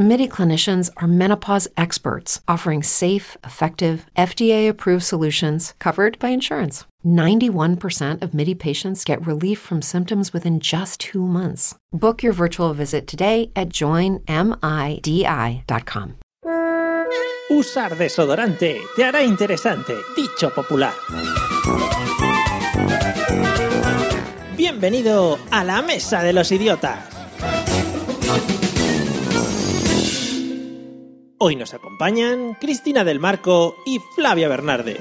MIDI clinicians are menopause experts offering safe, effective, FDA approved solutions covered by insurance. 91% of MIDI patients get relief from symptoms within just two months. Book your virtual visit today at joinmidi.com. Usar desodorante te hará interesante, dicho popular. Bienvenido a la Mesa de los Idiotas. Hoy nos acompañan Cristina del Marco y Flavia Bernarde.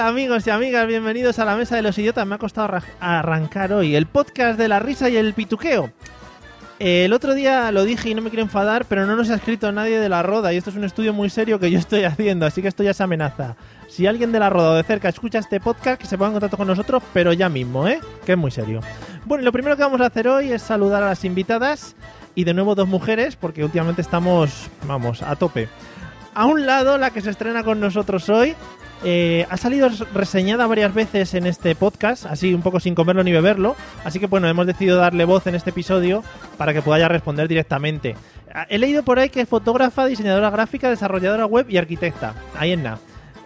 Hola amigos y amigas, bienvenidos a la Mesa de los Idiotas. Me ha costado arra- arrancar hoy el podcast de la risa y el pituqueo. El otro día lo dije y no me quiero enfadar, pero no nos ha escrito nadie de la Roda y esto es un estudio muy serio que yo estoy haciendo, así que esto ya es amenaza. Si alguien de la Roda o de cerca escucha este podcast, que se ponga en contacto con nosotros, pero ya mismo, ¿eh? Que es muy serio. Bueno, lo primero que vamos a hacer hoy es saludar a las invitadas y de nuevo dos mujeres, porque últimamente estamos, vamos, a tope. A un lado, la que se estrena con nosotros hoy, eh, ha salido reseñada varias veces en este podcast, así un poco sin comerlo ni beberlo. Así que bueno, hemos decidido darle voz en este episodio para que pueda responder directamente. Ah, He leído por ahí que es fotógrafa, diseñadora gráfica, desarrolladora web y arquitecta. Ahí en nada.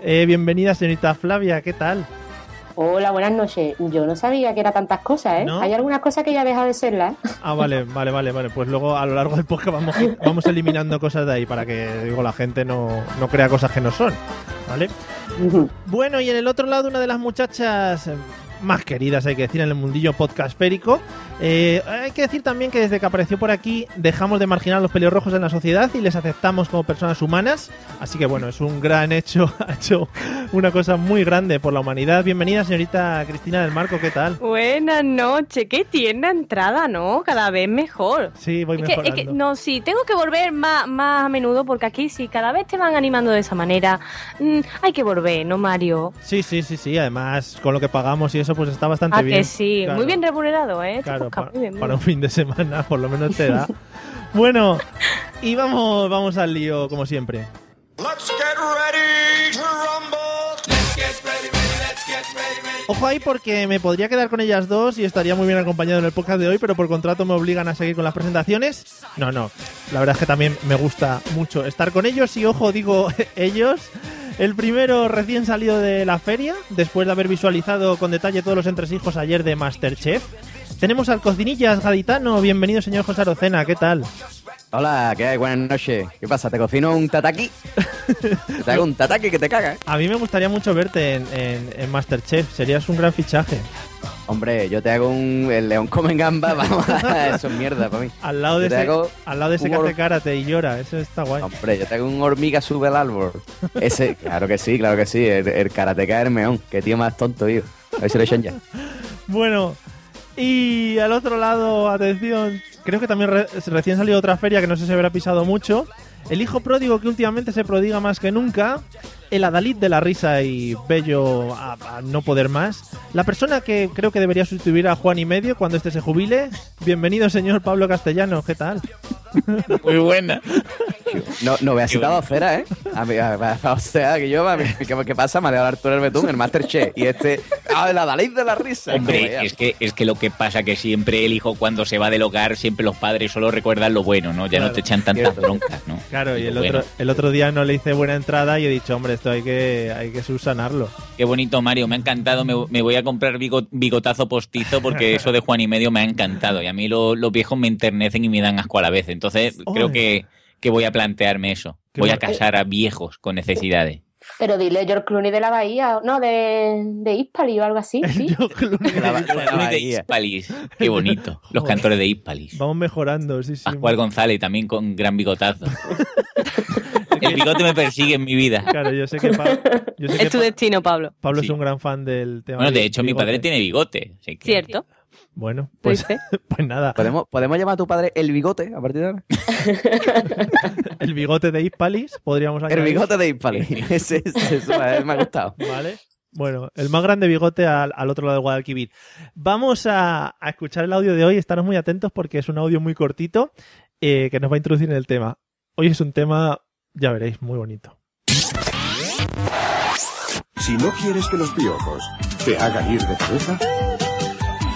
Eh, bienvenida, señorita Flavia, ¿qué tal? Hola, buenas noches. Yo no sabía que era tantas cosas, ¿eh? ¿No? Hay algunas cosas que ya deja de serlas. Ah, vale, vale, vale, vale. Pues luego a lo largo del podcast vamos, vamos eliminando cosas de ahí para que digo, la gente no, no crea cosas que no son. ¿Vale? Bueno, y en el otro lado, una de las muchachas eh, más queridas, hay que decir, en el mundillo podcastférico. Eh, hay que decir también que desde que apareció por aquí dejamos de marginar a los pelirrojos en la sociedad y les aceptamos como personas humanas. Así que bueno, es un gran hecho, ha hecho una cosa muy grande por la humanidad. Bienvenida, señorita Cristina del Marco, ¿qué tal? Buenas noches, qué tierna entrada, ¿no? Cada vez mejor. Sí, voy Es que, mejorando. es que, no, sí, tengo que volver más, más a menudo porque aquí sí, cada vez te van animando de esa manera. Mm, hay que volver, ¿no, Mario? Sí, sí, sí, sí. Además, con lo que pagamos y eso, pues está bastante Ah, bien. que sí, Claro. muy bien remunerado, ¿eh? Este Claro, para un fin de semana, por lo menos te da. bueno, y vamos, vamos al lío, como siempre. Let's get ready to rumble. Let's get ready, ready, let's get ready, ready. Ojo ahí porque me podría quedar con ellas dos y estaría muy bien acompañado en el podcast de hoy, pero por contrato me obligan a seguir con las presentaciones. No, no, la verdad es que también me gusta mucho estar con ellos y ojo, digo ellos. El primero recién salido de la feria, después de haber visualizado con detalle todos los entresijos ayer de Masterchef. Tenemos al cocinillas gaditano, bienvenido señor José Arocena, ¿qué tal? Hola, ¿qué hay? Buenas noches. ¿Qué pasa? ¿Te cocino un tataki? Te hago un tataki que te caga, ¿eh? A mí me gustaría mucho verte en, en- en Masterchef, serías un gran fichaje. Hombre, yo te hago un... El león come gamba, vamos, eso es mierda para mí. Al lado de ese, hago al lado de ese que hace karate y llora, eso está guay. Hombre, yo te hago un hormiga sube al árbol. Ese, claro que sí, claro que sí. El, el karateca Hermeón. Qué tío más tonto, tío. A ver si lo echan ya. Bueno, y al otro lado, atención, creo que también re- recién salió otra feria que no sé si habrá pisado mucho. El hijo pródigo que últimamente se prodiga más que nunca. El Adalid de la risa y bello a, a no poder más. La persona que creo que debería sustituir a Juan y medio cuando este se jubile. Bienvenido, señor Pablo Castellano. ¿Qué tal? Muy buena. No, no veas citado cera, ¿eh? A mí, a- a- o sea, que yo, a mí, ¿qué, qué pasa? Me ha dado Arturo el Betún, el Masterchef. Y este... ¡Ah, el Adalid de la risa! Hombre, es que, es que lo que pasa que siempre el hijo cuando se va del hogar, siempre los padres solo recuerdan lo bueno, ¿no? Ya Claro, no te echan tantas broncas, ¿no? Claro, y el bueno, otro, el otro día no le hice buena entrada y he dicho, hombre, esto hay que, hay que subsanarlo. Qué bonito, Mario, me ha encantado. Me, me voy a comprar bigo- bigotazo postizo porque eso de Juan y medio me ha encantado. Y a mí lo- los viejos me enternecen y me dan asco a la vez. Entonces, creo que, que voy a plantearme eso. Qué Voy a casar a viejos con necesidades. Pero dile George Clooney de la Bahía, no, de, de Hispali o algo así, ¿sí? Yo, Clooney, La- la de bahía. Hispalis. Qué bonito. Los Joder. cantores de Hispalis. Vamos mejorando, sí, sí. Pascual González también con gran bigotazo. El bigote me persigue en mi vida. Claro, yo sé que, Pa- yo sé que Es tu Pa- destino, Pablo. Pablo Sí. es un gran fan del tema. Bueno, de hecho, mi padre tiene bigote. así que- Cierto. Bueno, pues, pues nada, ¿Podemos, ¿Podemos llamar a tu padre el bigote a partir de ahora? el bigote de Hispalis podríamos El añadir. bigote de Impali. Ese, ese- ese me ha gustado. Vale. Bueno, el más grande bigote al, al otro lado del Guadalquivir. Vamos a, a escuchar el audio de hoy. Estaros muy atentos porque es un audio muy cortito eh, que nos va a introducir en el tema. Hoy es un tema, ya veréis, muy bonito. Si no quieres que los piojos te hagan ir de cabeza,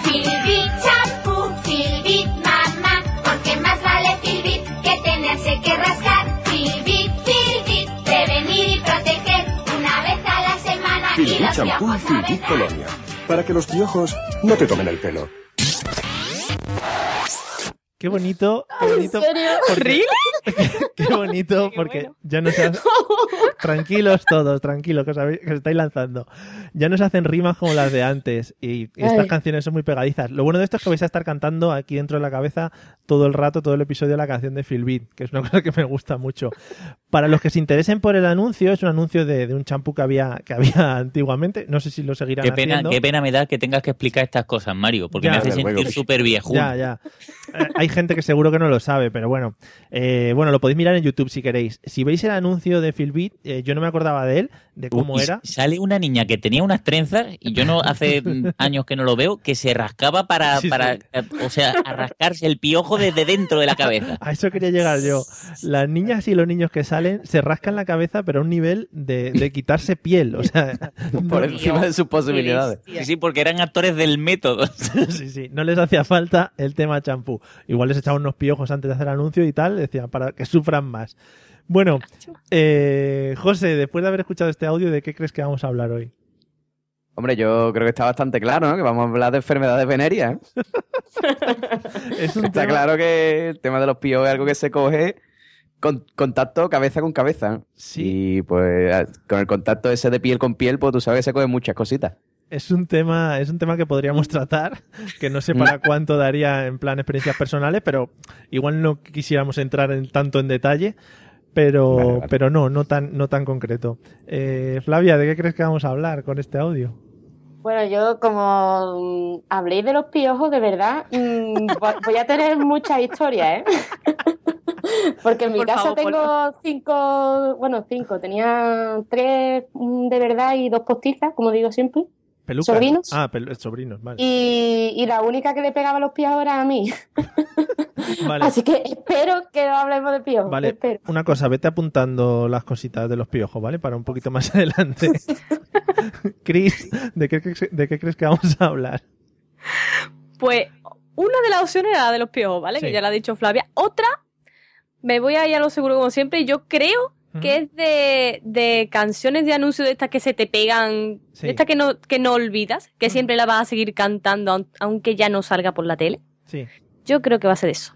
Filbit champú, Filbit mamá, porque más vale Filbit que tenerse que rascar. Filbit, Filbit, prevenir y proteger una vez a la semana y Filbit champú Filbit colonia. Para que los piojos no te tomen el pelo. Qué bonito, qué bonito. ¿En serio? porque- Qué bonito, porque bueno. ya no se hace... Tranquilos todos, tranquilos, que os, habéis- que os estáis lanzando. Ya no se hacen rimas como las de antes y, y estas canciones son muy pegadizas. Lo bueno de esto es que vais a estar cantando aquí dentro de la cabeza todo el rato, todo el episodio la canción de Phil Beat, que es una cosa que me gusta mucho. Para los que se interesen por el anuncio, es un anuncio de, de un champú que había, que había antiguamente. No sé si lo seguirán Qué pena, haciendo. qué pena me da que tengas que explicar estas cosas, Mario, porque Ya. me hace sentir súper viejo. Ya, ya. Eh, hay gente que seguro que no lo sabe, pero bueno. Eh, bueno, lo podéis mirar en YouTube si queréis. Si veis el anuncio de Philbit, eh, yo no me acordaba de él, de cómo era. Sale una niña que tenía unas trenzas, y yo no hace años que no lo veo, que se rascaba para, Sí, para sí. eh, o sea, a rascarse el piojo desde dentro de la cabeza. A eso quería llegar yo. Las niñas y los niños que salen se rascan la cabeza, pero a un nivel de, de quitarse piel. O sea, Por no, encima de sus posibilidades. Sí, sí, porque eran actores del método. sí, sí, no les hacía falta el tema champú. Igual les echaban unos piojos antes de hacer el anuncio y tal, decía, para que sufran más. Bueno, eh, José, después de haber escuchado este audio, ¿de qué crees que vamos a hablar hoy? Hombre, yo creo que está bastante claro, ¿no? Que vamos a hablar de enfermedades venéreas. ¿eh? Es un Está tema- claro que el tema de los piojos es algo que se coge con contacto cabeza con cabeza. Sí. Y pues con el contacto ese de piel con piel, pues tú sabes que se cogen muchas cositas. Es un tema, es un tema que podríamos tratar, que no sé para cuánto daría en plan experiencias personales, pero igual no quisiéramos entrar en tanto en detalle, pero, Vale, vale. pero no, no tan, no tan concreto. Eh, Flavia, ¿de qué crees que vamos a hablar con este audio? Bueno, yo como mm, habléis de los piojos, de verdad, mm, vo- voy a tener muchas historias, ¿eh? Porque en mi Por casa favor, tengo cinco, bueno, cinco, tenía tres mm, de verdad y dos postizas, como digo siempre. ¿Pelucas? ¿Sobrinos? Ah, pel- sobrinos, vale. Y, y la única que le pegaba los piojos era a mí. Vale, Así que espero que no hablemos de piojos. vale. espero. Una cosa, vete apuntando las cositas de los piojos, ¿vale? Para un poquito más adelante. Chris, ¿de qué, crees- ¿de qué crees que vamos a hablar? Pues una de las opciones era la de los piojos, ¿vale? Sí. Que ya la ha dicho Flavia. Otra, me voy a ir a lo seguro como siempre. y Yo creo que es de, de canciones de anuncios de estas que se te pegan, Sí. de estas que no, que no olvidas, que siempre la vas a seguir cantando aun- aunque ya no salga por la tele. Sí. Yo creo que va a ser eso.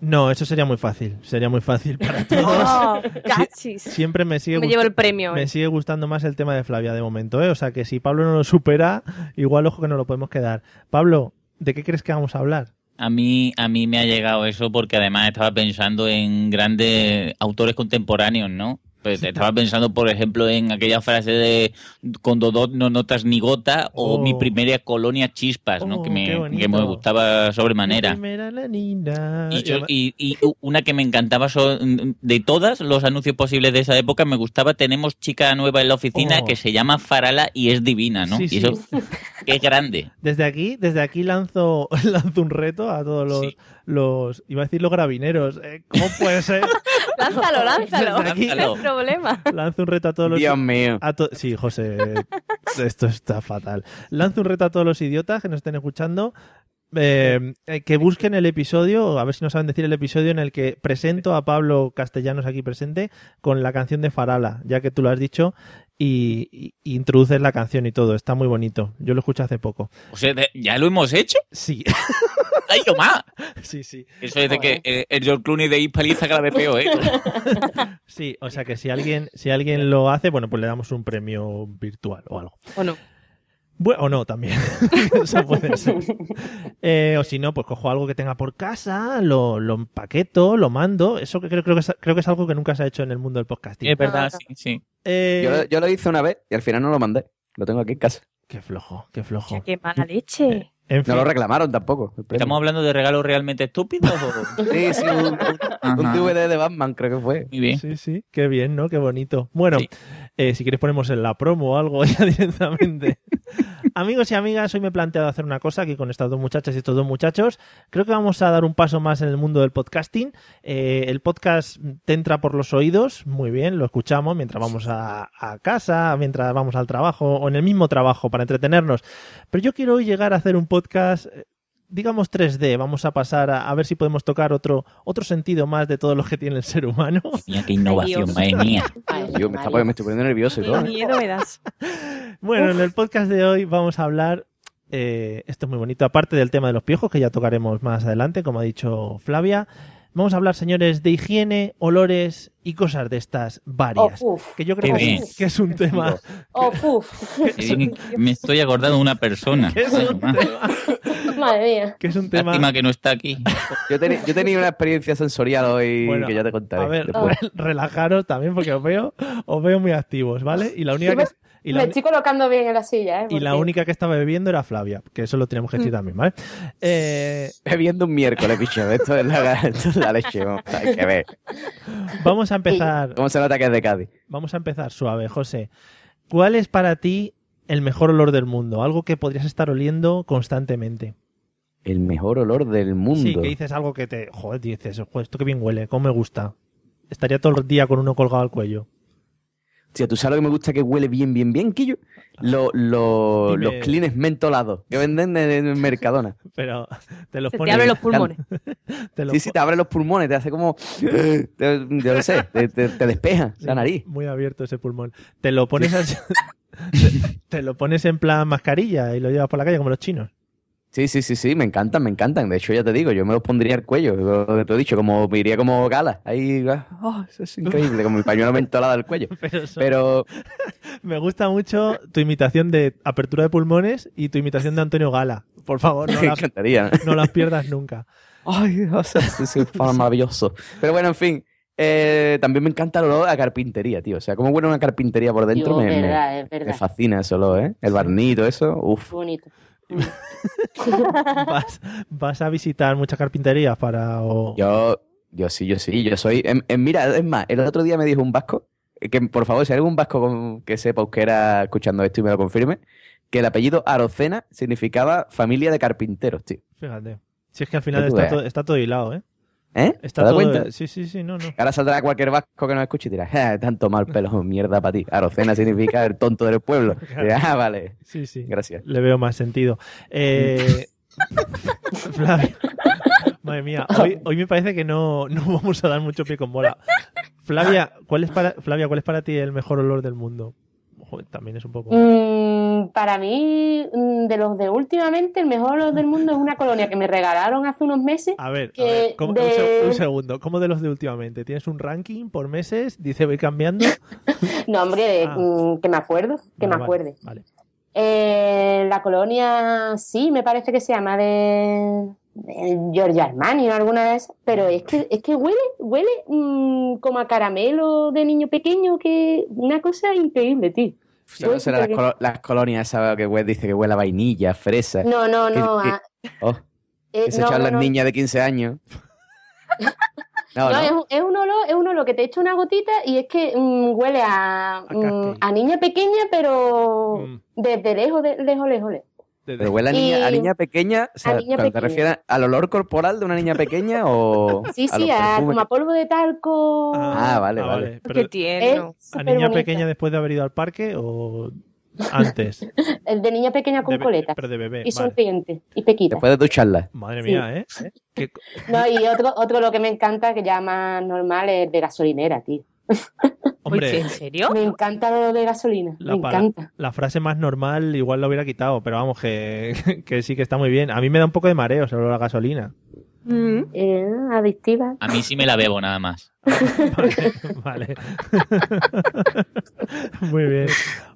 No, eso sería muy fácil. Sería muy fácil para todos. Oh, cachis. Siempre me sigue Me llevo el premio. Me eh. sigue gustando más el tema de Flavia de momento, ¿eh? O sea que si Pablo no lo supera, igual ojo que no lo podemos quedar. Pablo, ¿de qué crees que vamos a hablar? A mí, a mí me ha llegado eso porque además estaba pensando en grandes autores contemporáneos, ¿no? Pues estaba pensando, por ejemplo, en aquella frase de con Dodot no notas ni gota o Oh. mi primera colonia chispas, ¿no? Oh, que, me, que gustaba sobremanera. Primera la niña. Y, yo- y- y una que me encantaba son- de todas los anuncios posibles de esa época me gustaba tenemos chica nueva en la oficina Oh. que se llama Farala y es divina no Sí, y sí. eso qué grande Desde aquí, desde aquí lanzo, lanzo un reto a todos los, Sí. los iba a decir los gravineros. ¿eh? ¿Cómo puede ser? Lánzalo, lánzalo. Desde aquí- hay problema. lanzo un reto a todos los Dios mío. A to- sí, José, esto está fatal. Lanzo un reto a todos los idiotas que nos estén escuchando. eh, eh, que busquen el episodio, a ver si no saben decir el episodio en el que presento a Pablo Castellanos aquí presente con la canción de Farala, ya que tú lo has dicho, y, y- y introduces la canción y todo. Está muy bonito. Yo lo escuché hace poco. o sea ya lo hemos hecho Sí, ay yo más sí, sí. eso es de que eh, el George Clooney de Hispaliza cada vez peor eh Sí, o sea que si alguien, si alguien lo hace, bueno, pues le damos un premio virtual o algo. ¿O no? Bueno, o no, también. Eso puede ser. Eh, o si no, pues cojo algo que tenga por casa, lo, lo empaqueto, lo mando. Eso que creo, creo, que es, creo que es algo que nunca se ha hecho en el mundo del podcasting. Es verdad, sí, sí. Eh, Yo, lo- yo lo hice una vez y al final no lo mandé. Lo tengo aquí en casa. Qué flojo, qué flojo. Qué mala leche. En fin, No lo reclamaron tampoco. ¿Estamos hablando de regalos realmente estúpidos? o- Sí, sí, un, un-. DVD de Batman creo que fue. Muy bien. sí, sí, qué bien, ¿no? Qué bonito. Bueno, Sí. eh, si quieres ponemos en la promo o algo ya directamente. Amigos y amigas, hoy me he planteado hacer una cosa aquí con estas dos muchachas y estos dos muchachos. Creo que vamos a dar un paso más en el mundo del podcasting. Eh, el podcast te entra por los oídos, muy bien, lo escuchamos mientras vamos a, a casa, mientras vamos al trabajo o en el mismo trabajo para entretenernos. Pero yo quiero hoy llegar a hacer un podcast, eh, digamos 3D. Vamos a pasar a, a ver si podemos tocar otro, otro sentido más de todo lo que tiene el ser humano. Mira qué innovación, madre mía. Yo me, está- Mario. me estoy poniendo nervioso y Qué todo. miedo me das. Bueno, en el podcast de hoy vamos a hablar, eh, esto es muy bonito, aparte del tema de los piojos, que ya tocaremos más adelante, como ha dicho Flavia, vamos a hablar, señores, de higiene, olores y cosas de estas varias. Oh, uf. que yo creo que, que es un tema... Oh, uf. Qué bien, Me estoy acordando de una persona. que es un tema, Madre mía. que es un tema Lástima que no está aquí. Yo, teni- yo tenía una experiencia sensorial hoy Bueno, que ya te contaré. A ver, después. relajaros también porque os veo, os veo muy activos, ¿vale? Y la única que, y Me estoy colocando bien en la silla, ¿eh? y la única que estaba bebiendo era Flavia, que eso lo tenemos que decir también, ¿vale? Eh, Bebiendo un miércoles, bicho. Esto es la, esto es la leche. vamos, Hay que ver. vamos a empezar ¿Cómo se nota que es de Cádiz? Vamos a empezar suave, José. ¿Cuál es para ti el mejor olor del mundo? Algo que podrías estar oliendo constantemente. El mejor olor del mundo. Sí, que dices algo que te... Joder, dices, "Joder, esto que bien huele, cómo me gusta. Estaría todo el día con uno colgado al cuello. Tío, ¿tú sabes lo que me gusta que huele bien, bien, bien, Quillo? Lo- lo- Dime. Los cleans mentolados que venden en, Mercadona. Pero te los Se te pones... abren los pulmones. te los Sí, sí, te abre los pulmones, te hace como... te- yo no sé, te, te- te despeja Sí, la nariz. Muy abierto ese pulmón. Te lo pones así- te, te lo pones en plan mascarilla y lo llevas por la calle como los chinos. Sí, sí, sí, sí, me encantan, me encantan. De hecho, ya te digo, yo me los pondría al cuello, lo que te he dicho, como me iría como gala. Ahí, ah, eso es increíble, como el pañuelo mentolado al cuello. Pero, eso- Pero me gusta mucho tu imitación de apertura de pulmones y tu imitación de Antonio Gala. Por favor, no me la, encantaría. no las pierdas nunca. Ay, Dios, es es maravilloso. Pero bueno, en fin, eh, también me encanta el olor a carpintería, tío. O sea, cómo huele una carpintería por dentro, Yo, me, me- verdad, fascina ese olor, ¿eh? El barnito, eso, uff. Bonito. ¿Vas, vas a visitar muchas carpinterías para... o- Yo, yo sí, yo sí, yo soy... em- em, mira, es más, el otro día me dijo un vasco, eh, que por favor, si hay algún vasco con- que sepa euskera escuchando esto y me lo confirme, que el apellido Arocena significaba familia de carpinteros, tío. Fíjate. Si es que al final está está todo hilado, ¿eh? ¿Eh? Está ¿Te das todo... cuenta? Sí, sí, sí, no, no. Ahora saldrá cualquier vasco que nos escuche y dirá, "Ja, tanto mal pelo, mierda para ti. Arocena significa el tonto del pueblo. Dirá, ah, vale, Sí, sí. gracias. Le veo más sentido. Eh... Flavia. Madre mía, hoy, hoy me parece que no, no vamos a dar mucho pie con bola. Flavia, ¿cuál es para, Flavia, ¿cuál es para ti el mejor olor del mundo? Joder, también es un poco... Mm, para mí, mm, de los de últimamente, el mejor del mundo es una colonia que me regalaron hace unos meses. A ver, a ver, ¿cómo- un, de- un segundo, ¿cómo de los de últimamente? ¿Tienes un ranking por meses? Dice, voy cambiando. No, hombre, Ah. mm, que me acuerdo, que Vale, me acuerde. Vale. Eh, la colonia, sí, me parece que se llama de, Giorgio Armani o alguna de esas, pero es que, es que huele, huele como a caramelo de niño pequeño, que una cosa increíble, tío. Solo Huele serán las, colo- las colonias esas que hue- dice que huele a vainilla, fresa. No, no, ¿Qué- no. qué- ah, Oh, eh, que se no, echan no, las no. niñas de 15 años. No, No, no. Es, un, es un olor, es un olor que te echa una gotita y es que mm, huele a, mm, a niña pequeña, pero Mm. desde lejos, de, lejos, lejos, lejos. Pero huele a niña, a Y- niña pequeña, o sea, a niña cuando te refieres al olor corporal de una niña pequeña o Sí, a sí, a, como a polvo de talco. Ah, vale, vale. Pero, Qué tierno. ¿A niña bonita. pequeña después de haber ido al parque o antes? El de niña pequeña con De coletas. Pero de bebé. Y vale. sonriente. Y pequita. después de ducharla. Madre Sí. mía, ¿eh? ¿Qué co- No, y otro, otro lo que me encanta, que ya más normal, es de gasolinera, tío. Hombre, ¿En serio? Me encanta lo de gasolina. La me pala- encanta. la frase más normal igual lo hubiera quitado, pero vamos, que, que sí que está muy bien. A mí me da un poco de mareo el olor a gasolina. Mm. Eh, adictiva. A mí sí me la bebo nada más. vale. Muy bien.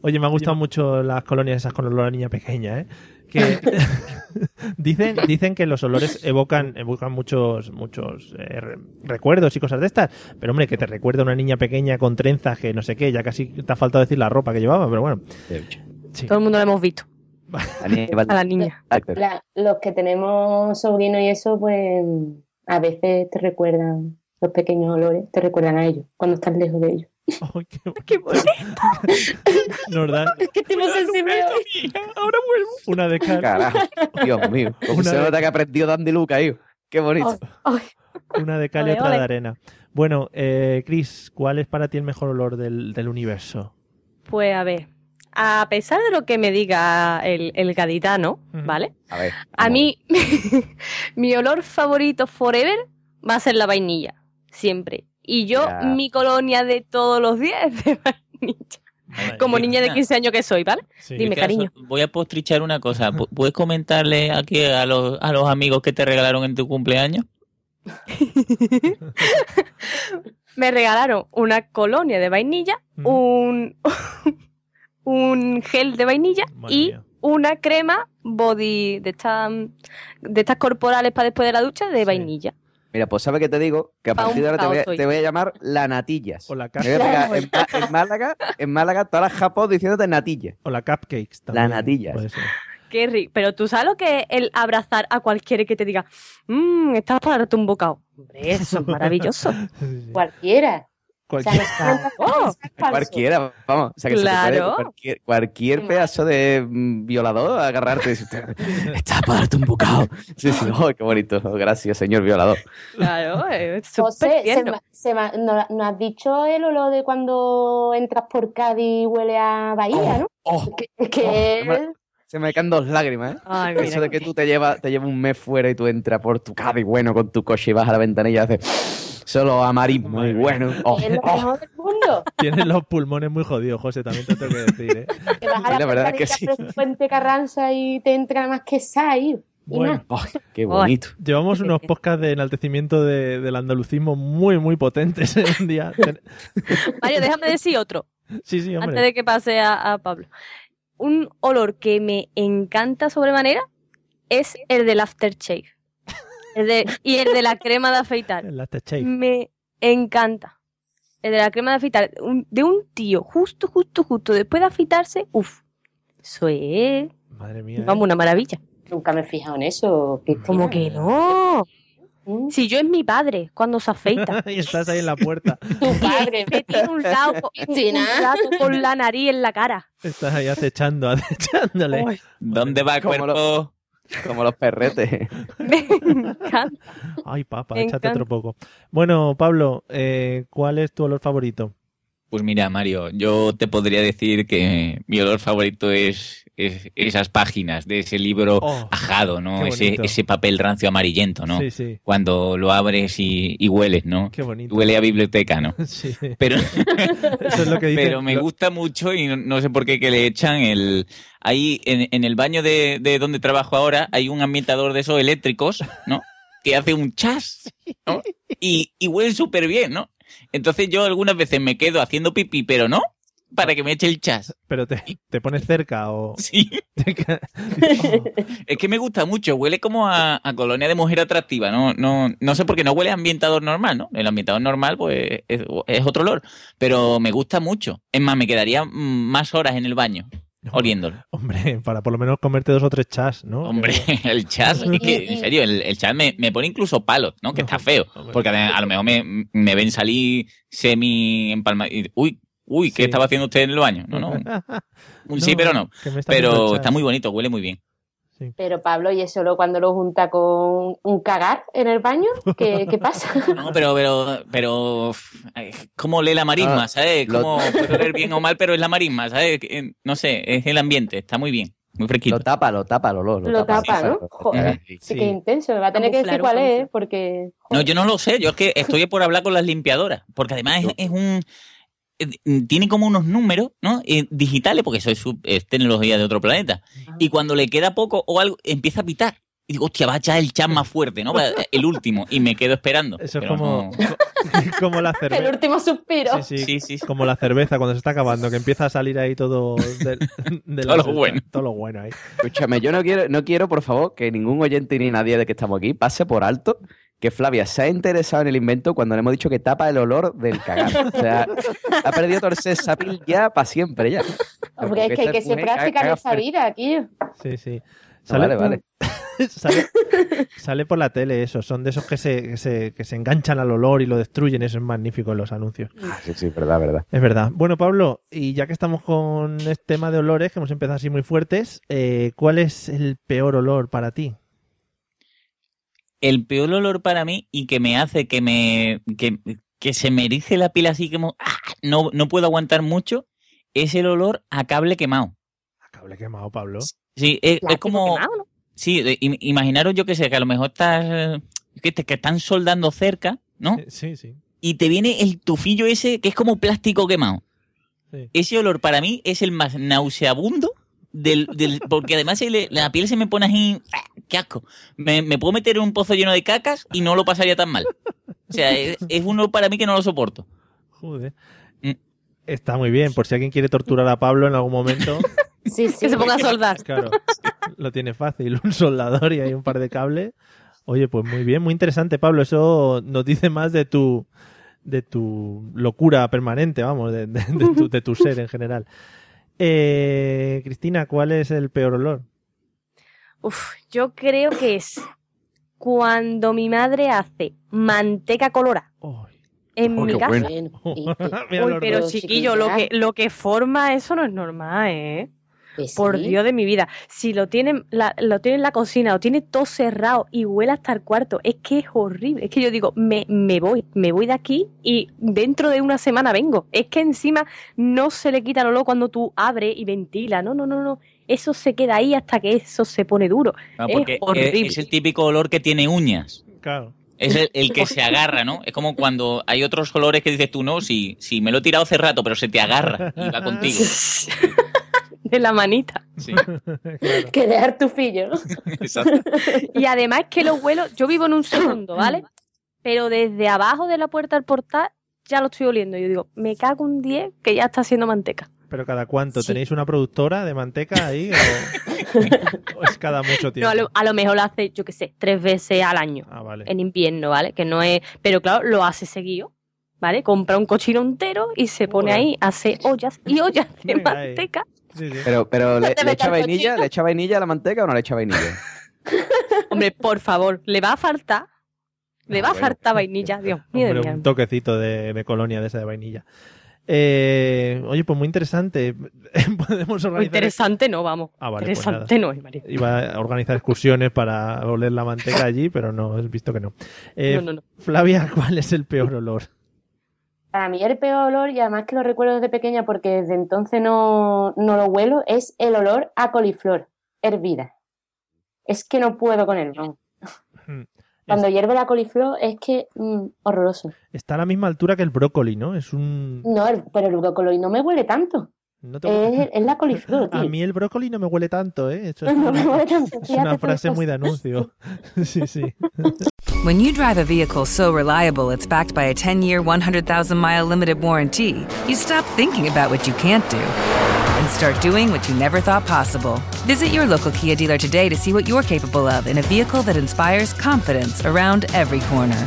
Oye, me han gustado mucho las colonias esas con olor a niña pequeña, ¿eh? Que dicen, dicen que los olores evocan, evocan muchos, muchos eh, re- recuerdos y cosas de estas. Pero hombre, que te recuerda una niña pequeña con trenzas que no sé qué, ya casi te ha faltado decir la ropa que llevaba, pero bueno. Sí. Todo el mundo lo hemos visto. A la niña. La- los que tenemos sobrinos y eso, pues a veces te recuerdan, los pequeños olores, te recuerdan a ellos, cuando estás lejos de ellos. Qué- ¡Qué bonito! Nos dan ¿Qué tipo sensible Ahora vuelvo. una de cal, Carajo, Dios mío. Como Una se de- nota que ha aprendido Dandy Luca, hijo. Qué bonito. una de cal y otra de arena. Bueno, eh, Chris, ¿cuál es para ti el mejor olor del, del universo? Pues a ver, a pesar de lo que me diga el, el gaditano. ¿vale? A ver. A mí, mi olor favorito forever va a ser la vainilla, siempre. Y yo, Ya. mi colonia de todos los días de vainilla. Como niña de 15 años que soy, ¿vale? Sí. Dime, cariño. Voy a postrichar una cosa. Pu- ¿Puedes comentarle aquí a los, a los amigos que te regalaron en tu cumpleaños? Me regalaron una colonia de vainilla, un, un gel de vainilla Madre y mía. una crema body de estas de estas corporales para después de la ducha de Sí. vainilla. Mira, pues ¿sabes qué te digo? Que a partir de ahora te voy, a, cao soy. te voy a llamar la natillas. O la, Me cap- voy a pegar en, Málaga, en Málaga, todas las japos diciéndote natilla. o la cupcakes también. natillas. puede ser. Qué rico. Pero tú sabes lo que es el abrazar a cualquiera que te diga, mmm, estás para darte un bocado. Hombre, eso es maravilloso. Sí, sí. Cualquiera. O sea, se Oh. Cualquiera, vamos. O sea, que se Claro. puede cualquier, cualquier pedazo de mm, violador agarrarte y decirte, estás para darte un bocado. Sí, sí, oh, qué bonito. Gracias, señor violador. Claro, es José, se ma- se ma- no, no has dicho el olor de cuando entras por Cádiz y huele a Bahía, ¿no? Oh, Es que, Oh, me- se me caen dos lágrimas, ¿eh? Ay. Eso de que tú te llevas te llevas un mes fuera y tú entras por tu Cádiz bueno con tu coche y vas a la ventanilla y haces solo amarismo Madre y mía. bueno. Oh, es lo oh. mejor del mundo. Tienes los pulmones muy jodidos, José, también te tengo que decir, ¿eh? Que vas a Sí, la, la verdad es que sí. Puente Carranza y te entra más que salir. Y Bueno. Oh, qué bonito. llevamos unos podcasts de enaltecimiento de- del andalucismo muy, muy potentes en un día. Mario, déjame decir otro, Sí, sí, antes hombre. de que pase a, a Pablo. Un olor que me encanta sobremanera es el del aftershave. El de, y el de la crema de afeitar. El. Me encanta. El de la crema de afeitar. un- de un tío, justo, justo, justo, después de afeitarse, uff. Eso es, Madre mía. ¿eh? vamos, una maravilla. Nunca me he fijado en eso. Como que no. Mm. Si yo es mi padre cuando se afeita. y estás ahí en la puerta. Tu padre. Me tiene un lado, con- un, Cristina. un rato con la nariz en la cara. Estás ahí acechando, acechándole. ¿Dónde va cuerpo? Como los perretes. Me encanta. Ay, papa, Me échate encanta. otro poco. Bueno, Pablo, eh, ¿cuál es tu olor favorito? Pues mira, Mario, yo te podría decir que mi olor favorito es, es esas páginas de ese libro Oh, ajado, ¿no? Ese, ese papel rancio amarillento, ¿no? Sí, sí, Cuando lo abres y, y hueles, ¿no? qué bonito. Huele a biblioteca, ¿no? Sí, Pero, eso es lo que dice. pero me gusta mucho y no, no sé por qué que le echan el... Ahí en, en el baño de, de donde trabajo ahora hay un ambientador de esos eléctricos, ¿no? Que hace un chas, ¿no? Y, y huele súper bien, ¿no? Entonces yo algunas veces me quedo haciendo pipí, pero no, para que me eche el chas. Pero te, te pones cerca o... Sí. Oh, Es que me gusta mucho, huele como a, a colonia de mujer atractiva, no, no, no sé por qué no huele a ambientador normal, ¿no? El ambientador normal, pues, es, es otro olor, pero me gusta mucho. Es más, me quedaría más horas en el baño oliéndolo. Hombre, para por lo menos comerte dos o tres chas, ¿no? Hombre, el chas, es que, en serio, el, el chas me, me pone incluso palos, ¿no? Que está feo, Hombre. porque a, a lo mejor me, me ven salir semi empalmado uy, uy, ¿qué Sí. estaba haciendo usted en el baño? No, no, un sí, pero no. Pero está muy bonito, huele muy bien. Pero Pablo, ¿y eso lo cuando lo junta con un cagar en el baño? ¿Qué, qué pasa? No, pero, pero, pero, eh, ¿cómo lee la marisma, Ah, sabes? lo- ¿Cómo puede leer bien o mal, pero es la marisma, sabes? Que, No sé, es el ambiente, está muy bien, muy fresquito. Lo tapa, lo tapa, lo, lo, Lo tapa, ¿no? sí, Joder. sí. Sí, que intenso. Me va a tener que decir cuál es, porque... No, yo no lo sé, yo es que estoy por hablar con las limpiadoras, porque además es, es un... eh, Tiene como unos números, ¿no? Eh, digitales, porque eso es, su- es tecnología de otro planeta. Y cuando le queda poco o algo, empieza a pitar. y digo, hostia, va a echar el chat más fuerte, ¿no? El último. Y me quedo esperando. Eso es como, no- como la El cerveza. último suspiro. Sí, sí, Sí, sí, sí. Como la cerveza cuando se está acabando, que empieza a salir ahí todo del- de la Todo lo bueno. Todo lo bueno ahí. Escúchame, yo no quiero, no quiero, por favor, que ningún oyente ni nadie de que estamos aquí pase por alto que Flavia se ha interesado en el invento cuando le hemos dicho que tapa el olor del cagar. O sea, ha perdido todo el sex appeal ya para siempre ya. Porque es que hay que ser práctica en esta vida aquí. Sí, sí. No, vale, vale. sale, sale por la tele eso. Son de esos que se, que, se, que se enganchan al olor y lo destruyen. Eso es magnífico en los anuncios. Ah, Sí, sí, verdad, verdad. Es verdad. Bueno, Pablo, y ya que estamos con este tema de olores, que hemos empezado así muy fuertes, eh, ¿cuál es el peor olor para ti? El peor olor para mí y que me hace que me que, que se me erice la piel así como ¡ah! no, no puedo aguantar mucho es el olor a cable quemado. A cable quemado, Pablo. Sí, es, es como quemado, ¿no? sí, de- imaginaros yo que sé que a lo mejor estás que, te- que están soldando cerca, ¿no? Eh, Sí, sí. Y te viene el tufillo ese que es como plástico quemado. Sí. Ese olor para mí es el más nauseabundo del, del porque además se le- la piel se me pone así, ¡ah! qué asco. Me, me puedo meter en un pozo lleno de cacas y no lo pasaría tan mal. O sea, es, es un olor para mí que no lo soporto. Joder. Mm. Está muy bien, por si alguien quiere torturar a Pablo en algún momento. Sí, sí. Que se ponga a soldar. Claro, lo tiene fácil. Un soldador y hay un par de cables. Oye, pues muy bien, muy interesante, Pablo. Eso nos dice más de tu de tu locura permanente, vamos, de, de- de tu, de tu ser en general. Eh, Cristina, ¿cuál es el peor olor? Uf, yo creo que es cuando mi madre hace manteca colorada Ay, en Oh, mi casa. bueno. Uy, pero chiquillo, lo que, lo que forma eso no es normal, ¿eh? Sí. Por Dios de mi vida. Si lo tienen, la, lo tiene en la cocina, lo tiene todo cerrado y huele hasta el cuarto, es que es horrible. Es que yo digo, me, me voy, me voy de aquí y dentro de una semana vengo. Es que encima no se le quita el olor cuando tú abres y ventila. No, no, no, no. Eso se queda ahí hasta que eso se pone duro. ¿no? Es Porque es, horrible. es el típico olor que tiene uñas. Claro. Es el, el que se agarra, ¿no? Es como cuando hay otros olores que dices tú, no, si, si me lo he tirado hace rato, pero se te agarra y va contigo. de la manita. Sí, Claro. Que dejar tu fillo. exacto. Y además es que los vuelos, yo vivo en un segundo, ¿vale? Pero desde abajo de la puerta del portal ya lo estoy oliendo. Yo digo, me cago un 10 que ya está haciendo manteca. Pero cada cuánto, Sí. ¿tenéis una productora de manteca ahí o, o es cada mucho tiempo? No, a, lo, a lo mejor lo hace, yo qué sé, tres veces al año, Ah, vale. en invierno, ¿vale? Que no es. Pero claro, lo hace seguido, ¿vale? Compra un cochino entero y se pone ahí, hace ollas y ollas de Venga ahí. Manteca. Sí, sí. Pero, pero ¿le, le echa vainilla? cochino. ¿Le echa vainilla a la manteca o no le echa vainilla? Hombre, por favor, le va a faltar. Le Ah, va a faltar vainilla, Dios mío. Hombre, un toquecito de, de colonia de esa de vainilla. Eh, oye, pues muy interesante. Podemos Muy organizar. interesante no, vamos. Ah, vale, pues interesante no es, María. Iba a organizar excursiones para oler la manteca allí, pero no, he visto que no. Eh, No, no, no. Flavia, ¿cuál es el peor olor? Para mí el peor olor, y además que lo recuerdo desde pequeña porque desde entonces no, no lo huelo, es el olor a coliflor hervida. Es que no puedo con él. no. Hmm. Cuando hierve la coliflor es que mm, horroroso. Está a la misma altura que el brócoli, ¿no? Es un. No, el- pero el brócoli no me huele tanto. No te- Es, es la coliflor, tío. A mí el brócoli no me huele tanto, ¿eh? Eso es No me huele tanto. es una frase muy de anuncio. sí, sí. When you drive a vehicle so reliable it's backed by a 10 year, 100,000 mile limited warranty, you stop thinking about what you can't do and start doing what you never thought possible. Visit your local Kia dealer today to see what you're capable of in a vehicle that inspires confidence around every corner.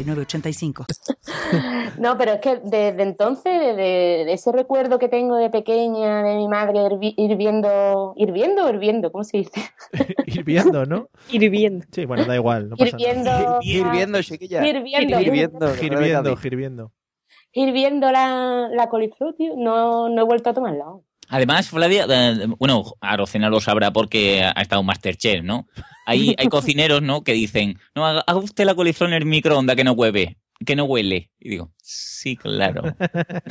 6985. No, pero es que desde entonces, desde ese recuerdo que tengo de pequeña de mi madre hirvi- hirviendo, hirviendo o hirviendo, ¿cómo se dice? Hirviendo, ¿no? Hirviendo. Sí, bueno, da igual. No pasa Hirviendo, Hirviendo, chiquilla. Hirviendo. Hirviendo, hirviendo. hirviendo la, la coliflor, tío. No, no he vuelto a tomarla. Además, Flavia, eh, bueno, Arocena lo sabrá porque ha estado en Masterchef, ¿no? Hay, hay cocineros, ¿no? Que dicen, no, haga, usted la coliflor en el microondas que no huele, que no huele. Y digo, sí, claro.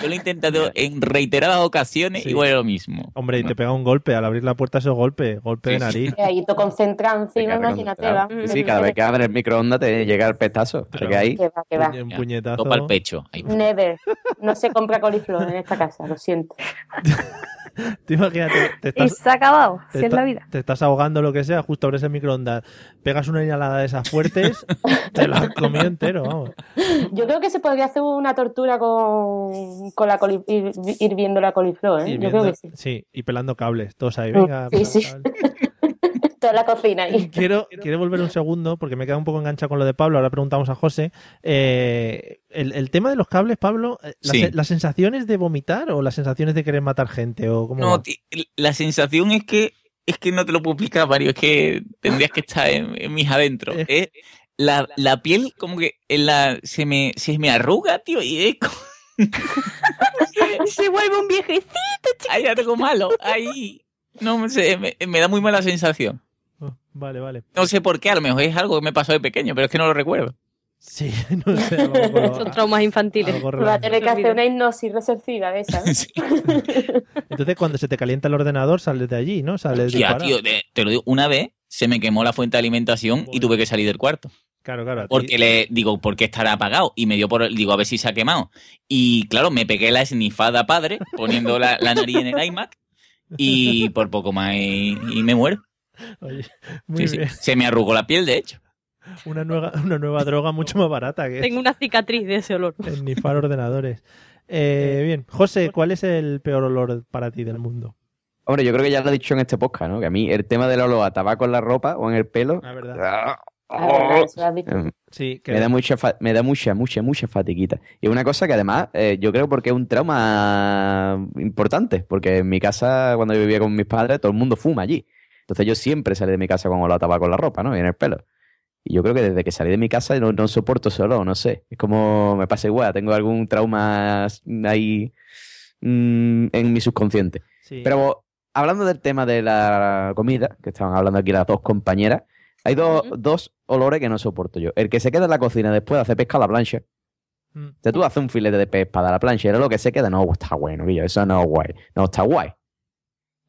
Yo lo he intentado en reiteradas ocasiones y huele lo mismo. Hombre, y te pega un golpe. Al abrir la puerta, esos golpe, golpe de nariz. Y ahí todo concentrado encima, Te imagínate. Sí, cada vez que abres el microondas te llega el pestazo. Te queda ahí. Que va, que va. Un puñetazo. Topa el pecho. Ahí. Never. No se compra coliflor en esta casa, lo siento. Tú imagínate, te Y estás, se ha acabado, te si es la vida. te estás ahogando lo que sea, justo abres el microondas, pegas una inhalada de esas fuertes, te lo has comido entero, vamos. Yo creo que se podría hacer una tortura con, con la coli- ir, hirviendo la coliflor, ¿eh? Yo viendo- creo que sí. sí, y pelando cables, todos ahí, venga. Sí, sí. cables. Toda la cocina ahí. Quiero, quiero volver un segundo porque me queda un poco enganchado con lo de Pablo. Ahora preguntamos a José. Eh, el, el tema de los cables, Pablo, eh, ¿las, Sí. las sensaciones de vomitar o las sensaciones de querer matar gente? O cómo No, la sensación es que es que no te lo puedo explicar, Mario, es que tendrías que estar en, en mis adentros. Es la, la piel como que en la, se, me, se me arruga, tío, y es como... Se vuelve un viejecito. Ahí ya tengo malo, ahí... No sé, me, me da muy mala sensación. Vale, vale. No sé por qué, a lo mejor es algo que me pasó de pequeño, pero es que no lo recuerdo. Sí, no sé. Son traumas infantiles. Va a tener que hacer una hipnosis receptiva de esa. ¿no? Entonces, cuando se te calienta el ordenador, sales de allí, ¿no? Sales disparado. tío, te, te lo digo, una vez se me quemó la fuente de alimentación y tuve que salir del cuarto. Claro, claro. Porque le digo, ¿por qué estará apagado? Y me dio por, digo, a ver si se ha quemado. Y claro, me pegué la esnifada padre, poniendo la, la nariz en el iMac, y por poco más y, y me muero. Oye, muy Sí, sí. bien. Se me arrugó la piel, de hecho. Una nueva, una nueva droga mucho más barata que Tengo una cicatriz de ese olor. es nifar ordenadores. Eh, bien, José, ¿cuál es el peor olor para ti del mundo? Hombre, yo creo que ya lo he dicho en este podcast, ¿no? Que a mí el tema del olor a tabaco en la ropa o en el pelo. La verdad. ah, verdad, eh, Sí, Me da mucha, me da mucha, mucha, mucha fatiguita. Y una cosa que además, eh, yo creo porque es un trauma importante, porque en mi casa, cuando yo vivía con mis padres, todo el mundo fuma allí. Entonces yo siempre salí de mi casa con olor a tabaco en la ropa, ¿no? Y en el pelo. Y yo creo que desde que salí de mi casa no, no soporto ese olor, no sé. Es como me pasa igual, tengo algún trauma ahí mm, en mi subconsciente. Sí. Pero hablando del tema de la comida, que estaban hablando aquí las dos compañeras, hay dos, dos olores que no soporto yo. El que se queda en la cocina después de hacer pesca a la plancha. Mm. O sea, tú haces un filete de pez para la plancha y lo que se queda, no, está bueno, Guillo, eso no es guay. No, está guay.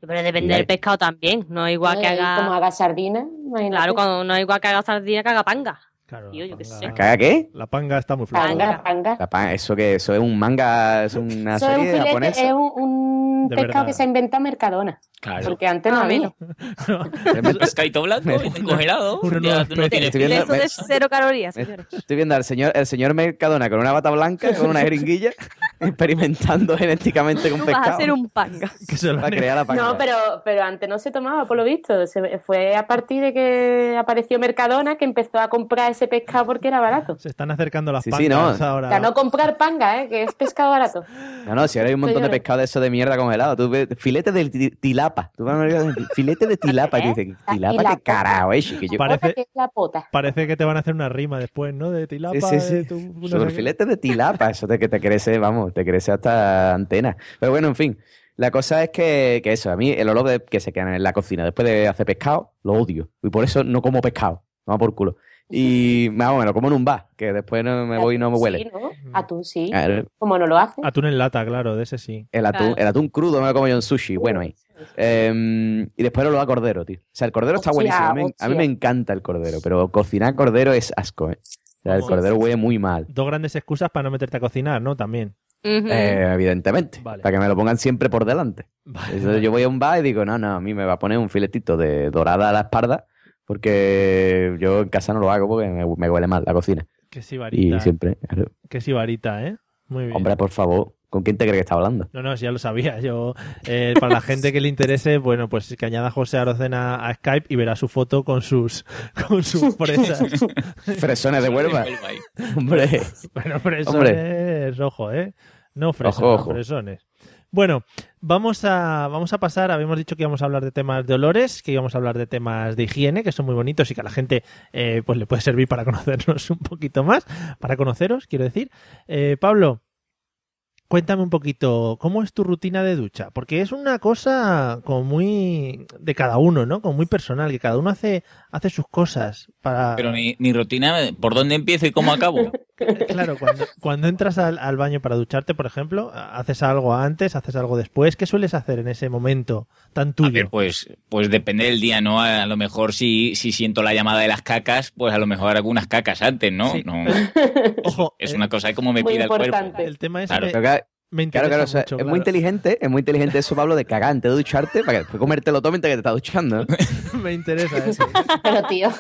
Pero depende del pescado también. No es igual que haga. Como haga sardina, imagínate. Claro, cuando no es igual que haga sardina que haga panga. Claro, Tío, yo qué sé. ¿Caga qué? La panga está muy floja. Panga, panga. La pan- eso que eso es un manga, es una Eso es un serie filete, japonesa. es un, un De pescado verdad. que se ha inventado Mercadona. Claro. Porque antes no Ah, había. Pescadito blanco, congelado. ya no tienes viendo- Eso de cero calorías, Me-. Estoy viendo al señor, el señor Mercadona con una bata blanca, con una jeringuilla, experimentando genéticamente con Tú vas a pescado. hacer un panga. Que se lo Para han- crear la panga. No, pero, pero antes no se tomaba, por lo visto. Se- fue a partir de que apareció Mercadona que empezó a comprar ese pescado porque era barato. Se están acercando las Sí, sí, pangas no. ahora. O sea, no comprar panga, ¿eh? que es pescado barato. No, no, si ahora hay un montón de pescado de eso de mierda congelado. Tú ves, filete de ti- tilapa. Tú filete de tilapa. Y dices, tilapa, qué carajo, eh. Parece- Pota que es la pota. Parece que te van a hacer una rima después, ¿no? De tilapa. Sí, sí, sí. de tu- no Sobre sé qué. filete de tilapa, eso te, que te crece, vamos, te crece hasta antena. Pero bueno, en fin, la cosa es que, que eso, a mí el olor de, que se queda en la cocina después de hacer pescado, lo odio. Y por eso no como pescado, no por culo. Y vamos, me lo como en un bar, que después no me voy y no me Sí, huele. ¿no? Atún sí. Como no lo hace. Atún en lata, claro, de ese sí. El atún, Claro. el atún crudo me lo como yo en sushi, bueno ahí. Eh, y después lo a cordero, tío. O sea, el cordero está buenísimo. A mí, a mí hostia. me encanta el cordero, pero cocinar cordero es asco, ¿eh? O sea, el cordero huele muy mal. Dos grandes excusas para no meterte a cocinar, ¿no? También. Eh, evidentemente. Vale. Para que me lo pongan siempre por delante. Vale, Entonces vale. yo voy a un bar y digo, no, no, a mí me va a poner un filetito de dorada a la espalda porque yo en casa no lo hago porque me, me huele mal la cocina. Que sibarita. Y siempre, claro, Que sibarita, ¿eh? Muy bien. hombre, por favor, ¿Con quién te crees que está hablando? No, no, sí, ya lo sabía. Yo, eh, para la gente que le interese, bueno, pues que añada José Arocena a Skype y verá su foto con sus, con sus fresas. Fresones de Huelva. Hombre. Bueno, fresones, ojo, ¿eh? No fresones, Ojo, ojo. fresones. Bueno, vamos a, vamos a pasar, habíamos dicho que íbamos a hablar de temas de olores, que íbamos a hablar de temas de higiene, que son muy bonitos y que a la gente eh, pues le puede servir para conocernos un poquito más, para conoceros, quiero decir. Eh, Pablo, cuéntame un poquito, ¿cómo es tu rutina de ducha? Porque es una cosa como muy de cada uno, ¿no? Como muy personal, que cada uno hace, hace sus cosas para... Pero mi, mi rutina, ¿por dónde empiezo y cómo acabo? Claro, cuando, cuando entras al, al baño para ducharte, por ejemplo, ¿haces algo antes, haces algo después? ¿Qué sueles hacer en ese momento tan tuyo? A ver, pues, pues depende del día, ¿no? A, lo mejor si, si siento la llamada de las cacas, pues a lo mejor hago unas cacas antes, ¿no? no Ojo, es eh, una cosa como me Muy pida el cuerpo. importante. el tema es Claro. que- me Claro, interesa claro, o sea, mucho, es muy inteligente, es muy inteligente eso, Pablo, de cagar antes de ducharte para que después comértelo todo mientras que te estás duchando. me interesa eso. Pero, tío,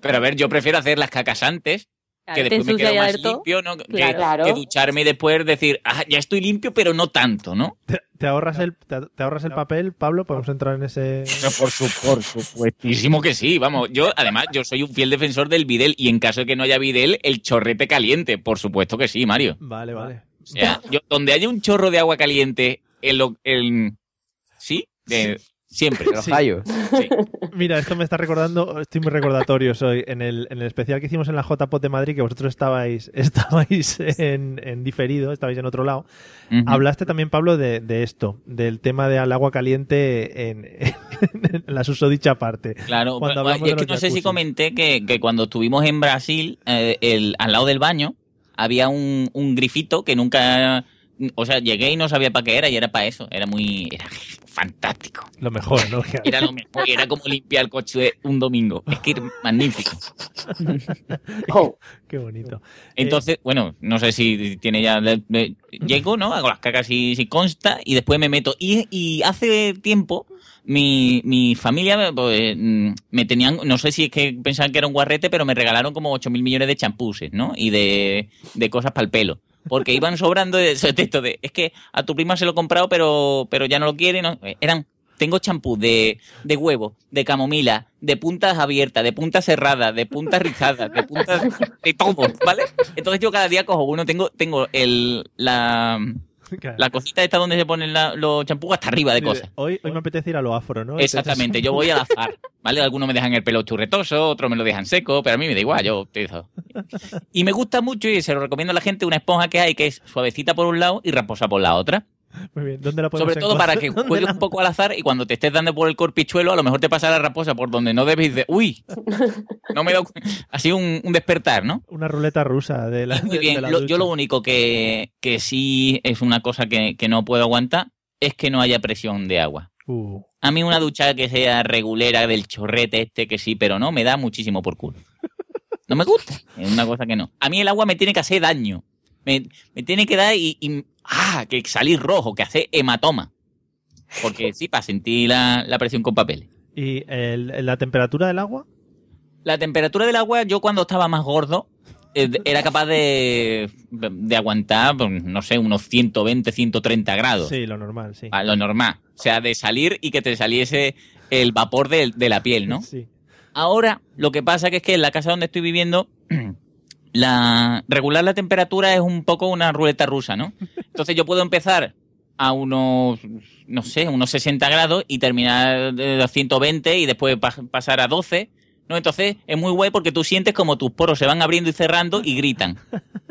Pero a ver, yo prefiero hacer las cacas antes, que después me quedo más limpio, ¿no? Que- Claro. Claro. Que, ducharme y después decir, ah, ya estoy limpio, pero no tanto, ¿no? ¿Te, te ahorras el, te, te ahorras el papel, Pablo? ¿Podemos entrar en ese...? No, por, su, por supuestísimo que sí, vamos. Yo, además, yo soy un fiel defensor del bidel y en caso de que no haya bidel, el chorrete caliente. Por supuesto que sí, Mario. Vale, vale. Sea, yo, donde haya un chorro de agua caliente, en lo, en- ¿sí? De- siempre. Los Sí. fallos. Sí. Mira, esto me está recordando, estoy muy recordatorio hoy, en el, en el especial que hicimos en la JPOT de Madrid, que vosotros estabais, estabais en, en diferido, estabais en otro lado, hablaste también, Pablo, de, de esto, del tema del agua caliente en, en la susodicha parte. Claro, Cuando pero- es que los no sé si comenté que, que cuando estuvimos en Brasil, eh, el, al lado del baño, había un, un grifito que nunca. O sea, llegué y no sabía para qué era y era para eso. Era muy. Era fantástico. Lo mejor, ¿no? Era lo mejor. y Era como limpiar el coche un domingo. Es que era magnífico. oh, Qué bonito. Entonces, bueno, no sé si tiene ya. Llego, ¿no? Hago las cacas si, si consta y después me meto. Y, y hace tiempo. Mi, mi familia pues, mm, me tenían, no sé si es que pensaban que era un guarrete, pero me regalaron como 8 mil millones de champuses, ¿no? Y de, de cosas para el pelo. Porque iban sobrando de texto de, es que a tu prima se lo he comprado, pero, pero ya no lo quiere. ¿no? Eran, tengo champú de, de huevo, de camomila, de puntas abiertas, de puntas cerradas, de puntas rizadas, de puntas, de todo, ¿vale? Entonces yo cada día cojo uno, tengo, tengo el, la, Claro. la cosita esta donde se ponen la- los champús hasta arriba de cosas. Hoy, hoy me apetece ir a lo afro, ¿no? Exactamente, yo voy al azar, ¿vale? Algunos me dejan el pelo churretoso, otros me lo dejan seco, pero a mí me da igual, yo utilizo. Y me gusta mucho y se lo recomiendo a la gente una esponja que hay que es suavecita por un lado y raposa por la otra. Muy bien. ¿Dónde la podemos Sobre todo para que juegues un poco al azar y cuando te estés dando por el corpichuelo, a lo mejor te pasa la raposa por donde no debes de. ¡Uy! No me da. Así un, un despertar, ¿no? Una ruleta rusa de la. Muy bien. de la Lo- ducha. yo lo único que, que sí es una cosa que, que no puedo aguantar es que no haya presión de agua. Uh, A mí una ducha que sea regulera del chorrete este que sí, pero no, me da muchísimo por culo. No me gusta. Es una cosa que no. A mí el agua me tiene que hacer daño. Me, me tiene que dar y, y- ¡Ah! Que salir rojo, que hace hematoma. Porque sí, para sentir la, la presión con papel. ¿Y el- la temperatura del agua? La temperatura del agua, yo cuando estaba más gordo, eh, era capaz de, de aguantar, pues, no sé, unos 120, 130 grados. Sí, lo normal, sí. A lo normal. O sea, de salir y que te saliese el vapor de, de la piel, ¿no? Sí. Ahora, lo que pasa que es que en la casa donde estoy viviendo, la regular la temperatura es un poco una ruleta rusa, ¿no? Entonces yo puedo empezar a unos, no sé, unos 60 grados y terminar de los 120 y después pa- pasar a 12, ¿no? Entonces es muy guay porque tú sientes como tus poros se van abriendo y cerrando y gritan.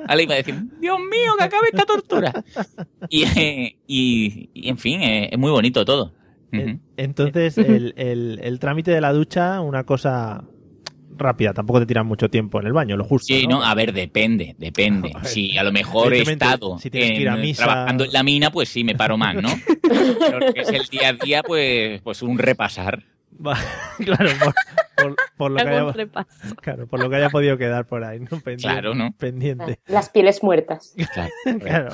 ¿Vale? Y va a decir, Dios mío, que acabe esta tortura. Y, eh, y, y, en fin, eh, es muy bonito todo. Ujú. Entonces, el, el- el trámite de la ducha, una cosa rápida, tampoco te tiran mucho tiempo en el baño, lo justo. Sí, ¿no? no, a ver, depende, depende. A ver, Si a lo mejor he estado si tienes que ir a en- misa- trabajando en la mina, pues sí, me paro más, ¿no? Pero que es el día a día, pues, pues un repasar. Claro, por, por- por lo que haya, repaso. claro, por lo que haya podido quedar por ahí, ¿no? Pendiente, Claro, ¿no? Pendiente. las pieles muertas. Claro. Claro.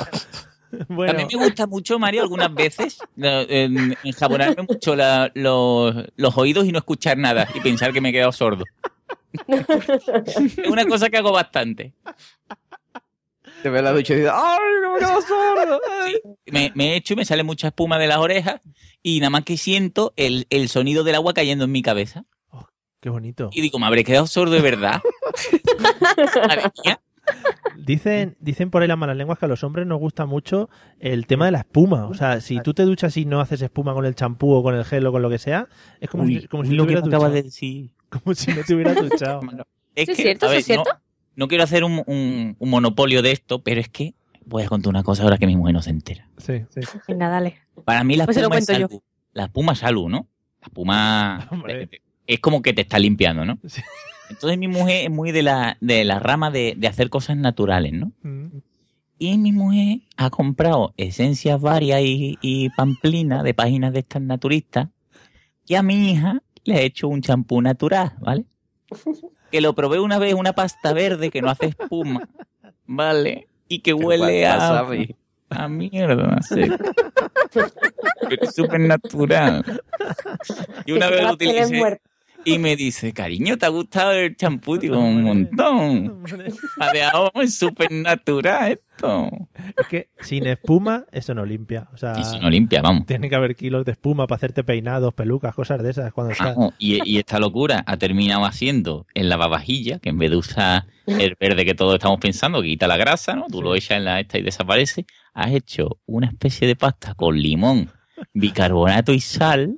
Bueno, También me gusta mucho, Mario, algunas veces en- enjabonarme mucho la- los, los oídos y no escuchar nada y pensar que me he quedado sordo. Es una cosa que hago bastante. Te ves la ducha y dices, ¡ay, que me quedo sordo! Me, me echo y me sale mucha espuma de las orejas y nada más que siento el, el sonido del agua cayendo en mi cabeza. Qué bonito. Y digo, ¿me habré quedado sordo de verdad? Madre mía. Dicen, dicen por ahí las malas lenguas que a los hombres nos gusta mucho el tema de la espuma. O sea, si tú te duchas y no haces espuma con el champú o con el gel o con lo que sea, es como Uy, si, como si lo que acabas de decir. Como si no te hubieras duchado. Es ¿Sí es cierto? a ¿Sí ver, es cierto? No, no quiero hacer un, un- un monopolio de esto, pero es que voy a contar una cosa ahora que mi mujer no se entera. Sí, sí. Venga, dale. Para mí la Pues es salud. La espuma es salud, ¿no? La espuma Hombre. es como que te está limpiando, ¿no? Sí. Entonces mi mujer es muy de la, de la rama de, de hacer cosas naturales, ¿no? Mm. Y mi mujer ha comprado esencias varias y, y pamplinas de páginas de estas naturistas y a mi hija le he hecho un champú natural, ¿vale? Que lo probé una vez, una pasta verde que no hace espuma, ¿vale? Y que huele a, a mierda, sí. Pero es súper natural. Y una vez lo utilicé. Y me dice, cariño, ¿te ha gustado el champú? Digo, un montón. Ha dejado es súper natural esto. Es que sin espuma, eso no limpia. O sea, Y si no limpia, vamos. tiene que haber kilos de espuma para hacerte peinados, pelucas, cosas de esas. Cuando estás. Y, y esta locura ha terminado haciendo el lavavajilla, que en vez de usar el verde que todos estamos pensando, que quita la grasa, ¿no? Tú lo echas en la esta y desaparece. Has hecho una especie de pasta con limón, bicarbonato y sal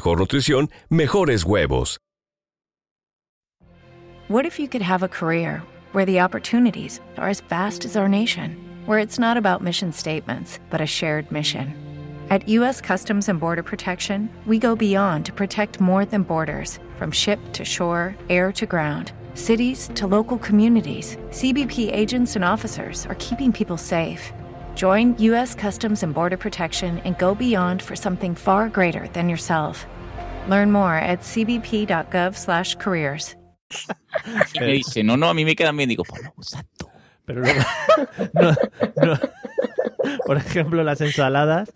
nutrición, mejores huevos. What if you could have a career where the opportunities are as vast as our nation, where it's not about mission statements, but a shared mission? At U.S. Customs and Border Protection, we go beyond to protect more than borders from ship to shore, air to ground. Cities to local communities, CBP agents and officers are keeping people safe. Join U.S. Customs and Border Protection and go beyond for something far greater than yourself. Learn more at cbp.gov/careers. Y me dice, no, no, a mí me quedan bien. Digo, pues no, usa tú. Pero luego, no, no. Por ejemplo, las ensaladas,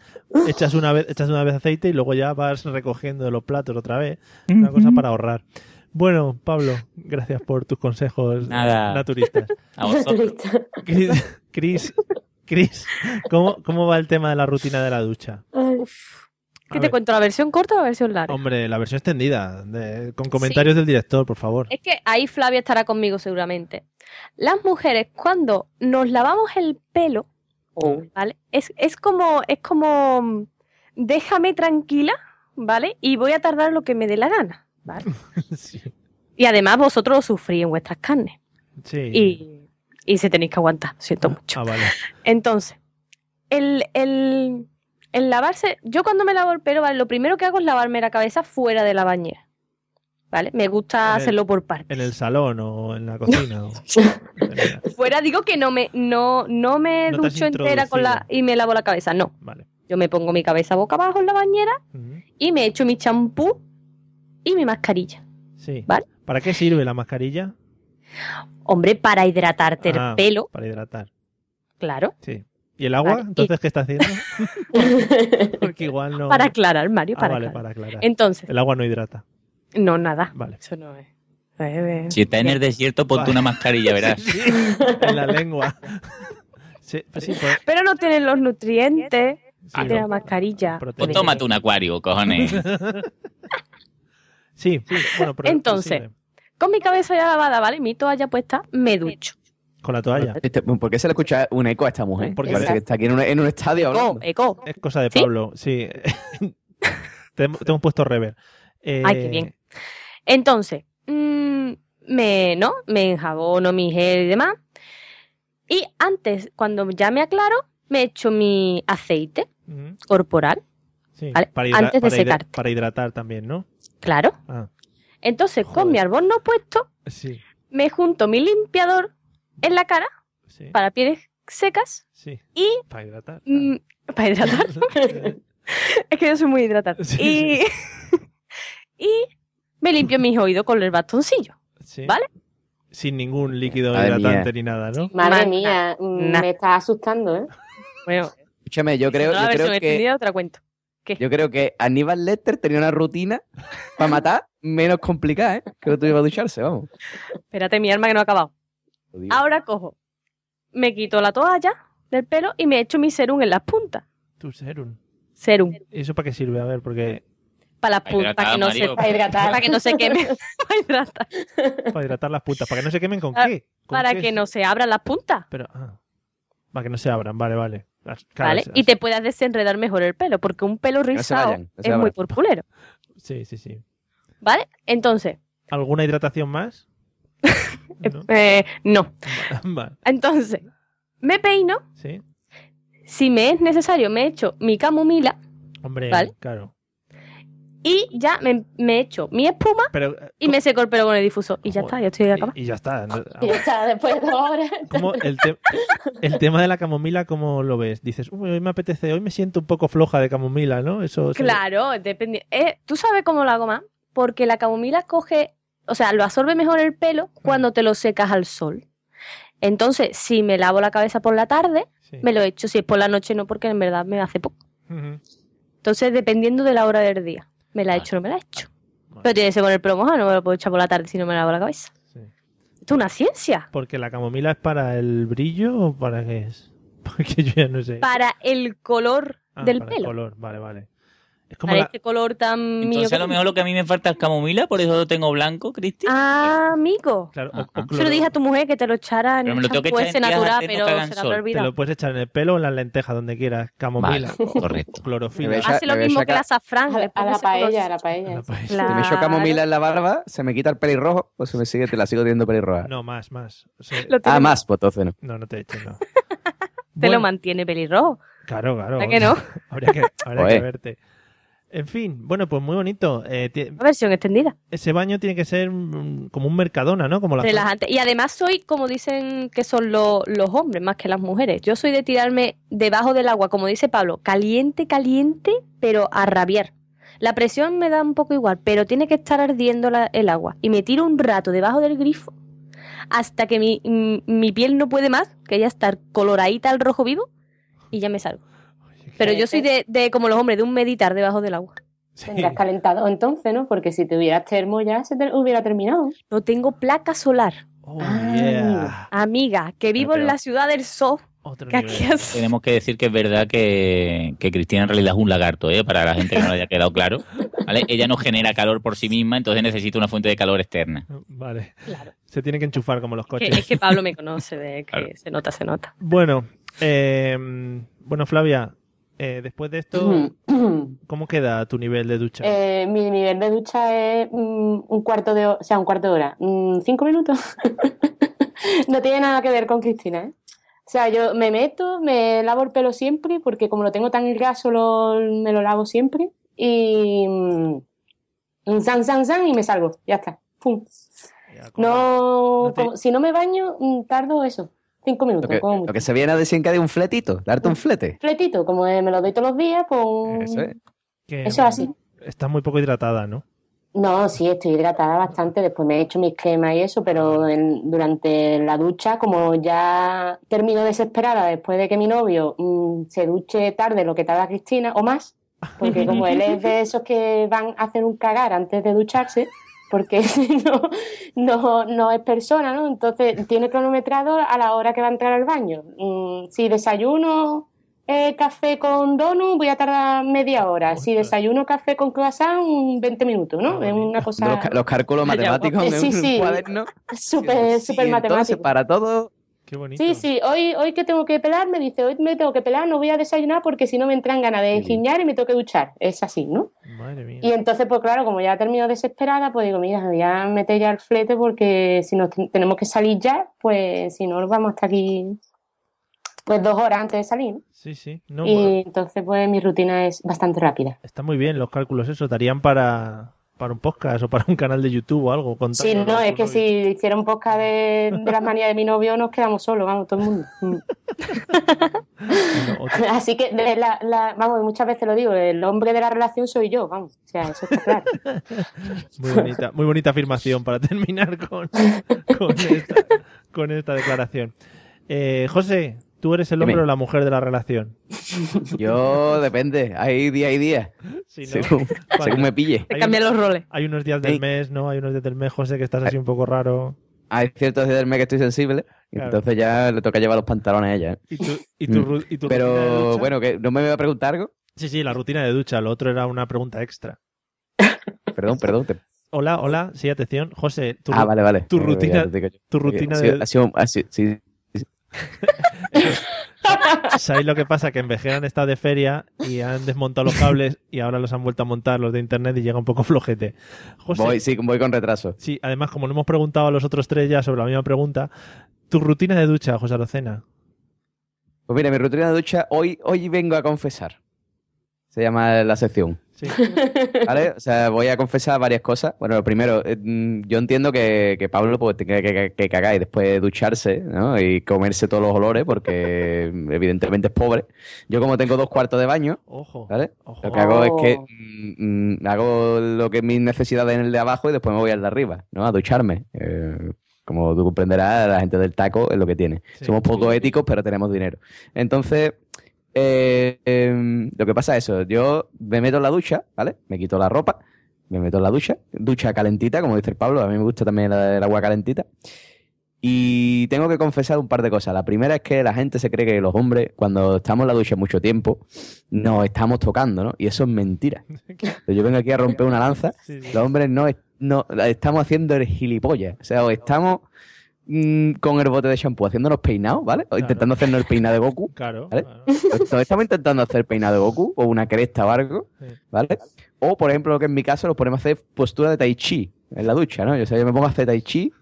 echas una vez, echas una vez aceite y luego ya vas recogiendo los platos otra vez. Una cosa para ahorrar. Bueno, Pablo, gracias por tus consejos Nada. naturistas. A vosotros. Cris, Cris, Cris, ¿cómo, ¿cómo va el tema de la rutina de la ducha? ¿Qué A te ver. cuento, la versión corta o la versión larga? Hombre, la versión extendida, de- con comentarios del director, por favor. Es que ahí Flavia estará conmigo seguramente. Las mujeres, cuando nos lavamos el pelo, ¿vale? Es, es como, es como, déjame tranquila, ¿vale? Y voy a tardar lo que me dé la gana, ¿vale? Sí. Y además vosotros lo sufrís en vuestras carnes. Sí. Y, y se tenéis que aguantar, siento mucho. Ah, vale. Entonces, el, el, el lavarse, yo cuando me lavo el pelo, ¿vale? lo primero que hago es lavarme la cabeza fuera de la bañera. ¿Vale? Me gusta En el- hacerlo por partes. En el salón o en la cocina. o- Fuera digo que no me, no, no me No ducho entera con la, y me lavo la cabeza, no. Vale. Yo me pongo mi cabeza boca abajo en la bañera y me echo mi champú y mi mascarilla. Sí. ¿Vale? ¿Para qué sirve la mascarilla? Hombre, para hidratarte Ah, el pelo, Para hidratar. claro. Sí. ¿Y el agua? Vale, y- Entonces, ¿qué está haciendo? Porque igual no. Para aclarar, Mario, Ah, para vale, aclarar. para aclarar. Entonces, El agua no hidrata. no, nada. Vale. Eso no es. Eh, Si estás en el desierto, ponte una mascarilla, verás. Sí, en la lengua. Sí, pues sí, pues- Pero no tienen los nutrientes Sí, de no. la mascarilla. Pues tómate un acuario, cojones. Sí, sí, bueno, pero Entonces. Con mi cabeza ya lavada, ¿vale? Mi toalla puesta, me ducho. Con la toalla. Este- ¿Por qué se le escucha un eco a esta mujer? Porque Parece parece- que está aquí en un, en un estadio Eco, eco. Es cosa de ¿Sí? Pablo, sí. te, hemos- te hemos puesto rever. Eh, Ay, qué bien. Entonces, mm, me, ¿no? Me enjabono mi gel y demás. Y antes, cuando ya me aclaro, me echo mi aceite corporal, sí, Vale, para hidra- antes de para hidra- secarte. Para hidratar también, ¿no? claro. Ah, Entonces, con mi albornoz puesto, sí. me junto mi limpiador en la cara, Sí. para pieles secas Sí. y Para hidratar. mm, para hidratar. es que yo soy muy hidratada. Sí, y, y me limpio mis oídos con el bastoncillo. Sí. ¿Vale? Sin ningún líquido Madre hidratante mía. ni nada, ¿no? Madre mía, mm, Nah. me está asustando, ¿eh? Bueno, Escúchame, yo creo, si no, la yo creo que extendida te yo creo que Aníbal Lecter tenía una rutina para matar menos complicada, ¿eh? Que no tuviera que ducharse, vamos. Espérate, mi alma que no ha acabado. Ahora cojo, me quito la toalla del pelo y me echo mi serum en las puntas. Tu serum. Serum. ¿Y eso para qué sirve? A ver, porque Para las puntas, para que no hidratar, se, Para hidratar. para que no se queme. para hidratar. para hidratar las puntas, para que no se quemen con Ah, qué. ¿Con Para qué que no se abran las puntas. Pero, ah, para que no se abran, vale, vale. Las- ¿Vale? Y te puedas desenredar mejor el pelo, porque un pelo rizado vayan, no se es muy purpulero. Sí, sí, sí. ¿Vale? Entonces, ¿Alguna hidratación más? ¿No? eh, no. Vale, Entonces, me peino. sí. Si me es necesario, me echo mi camomila Hombre, Vale. claro. Y ya me, me echo mi espuma Pero, y me seco el pelo con el difusor. Y ya está, ya estoy acabada. y, y ya está. ¿no? Y ya está, después de dos horas. ¿Cómo el, te- el tema de la camomila, ¿cómo lo ves? Dices, "Uy, hoy me apetece, hoy me siento un poco floja de camomila, ¿no? Eso se- Claro, depende. eh, ¿Tú sabes cómo lo hago más? Porque la camomila coge, o sea, lo absorbe mejor el pelo cuando te lo secas al sol. Entonces, si me lavo la cabeza por la tarde, Sí. me lo echo. Si es por la noche, no, porque en verdad me hace poco. Entonces, dependiendo de la hora del día, me la echo o no me la echo. Pero tiene que ser con el pelo mojado, no me lo puedo echar por la tarde si no me lavo la cabeza. Sí. Esto es una ciencia. Porque la camomila es para el brillo o para qué es? Porque yo ya no sé. Para el color Ah, del para el pelo. color, vale, vale. Es como Para la... este color tan mío. Entonces que a lo mejor lo que a mí me falta es camomila, por eso lo tengo blanco, Cristi. Ah, amigo. Claro, o- o Se cloro- lo dije a tu mujer que te lo echara en Pero me el lo tengo que champú echar en natural, no pero hagan se la Te lo puedes echar en el pelo o en las lentejas, donde quieras. Camomila, Vale, correcto. clorofila. Hace lo mismo que la azafrán. A a la paella, a la paella. La paella. Si me echo camomila en la barba, se me quita el pelirrojo o se me sigue, te la sigo teniendo pelirroja. No, más, más. O sea, ah, más, pues entonces no. no, no te eches, no. Te lo mantiene pelirrojo. Claro, claro. ¿Verdad que no? habría que, habría que Joder. verte. En fin, bueno, pues muy bonito. Eh, Una versión extendida. ese baño tiene que ser mm, como un mercadona, ¿no? Como la Relajante. Y además soy, como dicen que son lo- los hombres más que las mujeres. Yo soy de tirarme debajo del agua, como dice Pablo, caliente, caliente, pero a rabiar. La presión me da un poco igual, pero tiene que estar ardiendo la- el agua. Y me tiro un rato debajo del grifo hasta que mi, mm, mi piel no puede más, que ya está coloradita al rojo vivo, y ya me salgo. Pero yo soy de, de como los hombres, de un meditar debajo del agua. Sí. Tendrás calentado entonces, ¿no? Porque si tuvieras termo ya se te hubiera terminado. No tengo placa solar. Oh, Ah, yeah. Amiga, que vivo en la ciudad del sol. Otro Que aquí Tenemos que decir que es verdad que, que Cristina en realidad es un lagarto, ¿eh? para la gente que no le haya quedado claro. ¿vale? Ella no genera calor por sí misma, entonces necesita una fuente de calor externa. Vale. Claro. Se tiene que enchufar como los Que- coches. es que Pablo me conoce, de que Claro. se nota, se nota. Bueno, eh, bueno, Flavia, eh, después de esto, ¿cómo queda tu nivel de ducha? Eh, mi nivel de ducha es mm, un cuarto de hora, o sea, un cuarto de hora, mm, cinco minutos. no tiene nada que ver con Cristina, ¿eh? O sea, yo me meto, me lavo el pelo siempre, porque como lo tengo tan graso, lo- me lo lavo siempre. Y. mm, san, san, san, y me salgo. Ya está. Pum. Ya, No, como- si no me baño, tardo eso. Cinco Lo minutos. que, como lo que se viene a decir que de un fletito, darte un flete. Fletito, como me lo doy todos los días, pues. Eso es. que Eso es así. Estás muy poco hidratada, ¿no? No, sí, estoy hidratada bastante. Después me he hecho mis cremas y eso, pero en- durante la ducha, como ya termino desesperada después de que mi novio mm, se duche tarde lo que tarda Cristina o más, porque como él es de esos que van a hacer un cagar antes de ducharse, porque si no, no, no es persona, ¿no? Entonces tiene cronometrado a la hora que va a entrar al baño. Mm, si desayuno eh, café con donut, voy a tardar media hora. Si desayuno café con croissant, un 20 minutos, ¿no? Ah, Es una De cosa Los, cálculos matemáticos eh, en sí, un sí. cuaderno. súper, Sí, súper entonces, matemático. para todo, Qué bonito. Sí, sí, hoy, hoy que tengo que pelar, me dice, hoy me tengo que pelar, no voy a desayunar porque si no me entran ganas de giñar y me tengo que duchar. Es así, ¿no? Madre mía. Y entonces, pues claro, como ya termino desesperada, pues digo, mira, voy a meter ya el flete porque si nos ten- tenemos que salir ya, pues si no, nos vamos hasta aquí pues dos horas antes de salir. ¿no? Sí, sí. No, y bueno, entonces, pues mi rutina es bastante rápida. está muy bien los cálculos, eso. Darían para, para un podcast o para un canal de YouTube o algo. Sí, no, es que si hiciera un podcast de, de las manías de mi novio, nos quedamos solos, vamos, todo el mundo. Mm. Así que, de la, la- vamos, muchas veces lo digo, el hombre de la relación soy yo, vamos, o sea, eso está claro. Muy bonita, muy bonita afirmación para terminar con, con, esta, con esta declaración. Eh, José, ¿tú eres el hombre Dime. o la mujer de la relación? Yo depende, hay día y día. Sí, ¿no? según, me pille. Hay un- los roles. Hay unos días del mes, ¿no? Hay unos días del mes, José, que estás así un poco raro. Hay ciertos días del mes que estoy sensible, Claro. entonces ya le toca llevar los pantalones a ella. ¿eh? ¿Y tu, y tu Mm. y tu rutina de Pero ducha? bueno, que no me voy a preguntar algo. Sí, sí, la rutina de ducha. Lo otro era una pregunta extra. Perdón, perdón. te- Hola, hola, sí, atención. José, tu, Ah, vale, vale. tu rutina, tu Ha rutina sido- de... ha sido- ha sido- sí, sí. ¿Sabéis lo que pasa? Que en Vejera han estado de feria y han desmontado los cables y ahora los han vuelto a montar los de internet y llega un poco flojete. José, Voy, sí, voy con retraso. sí, además, como le hemos preguntado a los otros tres ya sobre la misma pregunta, tu rutina de ducha, José Arocena. Pues mira, mi rutina de ducha, hoy, hoy vengo a confesar. Se llama la sección. Sí. ¿Vale? O sea, voy a confesar varias cosas. Bueno, lo primero, eh, mm, yo entiendo que, que Pablo pues, tenga que, cagar y después ducharse, ¿no? Y comerse todos los olores porque evidentemente es pobre. Yo como tengo dos cuartos de baño, Ojo. ¿vale? Ojo. Lo que hago es que mm, mm, hago lo que es mis necesidades en el de abajo y después me voy al de arriba, ¿no? A ducharme. Eh, como tú comprenderás, la gente del taco es lo que tiene. Sí. Somos poco éticos, pero tenemos dinero. Entonces, eh, em, lo que pasa es eso. Yo me meto en la ducha, ¿vale? Me quito la ropa, me meto en la ducha. Ducha calentita, como dice el Pablo. A mí me gusta también el agua calentita. Y tengo que confesar un par de cosas. La primera es que la gente se cree que los hombres, cuando estamos en la ducha mucho tiempo, nos estamos tocando, ¿no? Y eso es mentira. Yo vengo aquí a romper una lanza. Los hombres no, no estamos haciendo el gilipollas. O sea, o estamos mm, con el bote de shampoo haciéndonos peinados, ¿vale? O Claro. intentando hacernos el peinado de Goku. Claro. ¿Vale? claro. Todos estamos intentando hacer peinado de Goku o una cresta o algo, Sí. ¿vale? O, por ejemplo, lo que en mi caso, nos ponemos a hacer postura de tai chi en la ducha, ¿no? Yo, o sea, yo me pongo a hacer tai chi,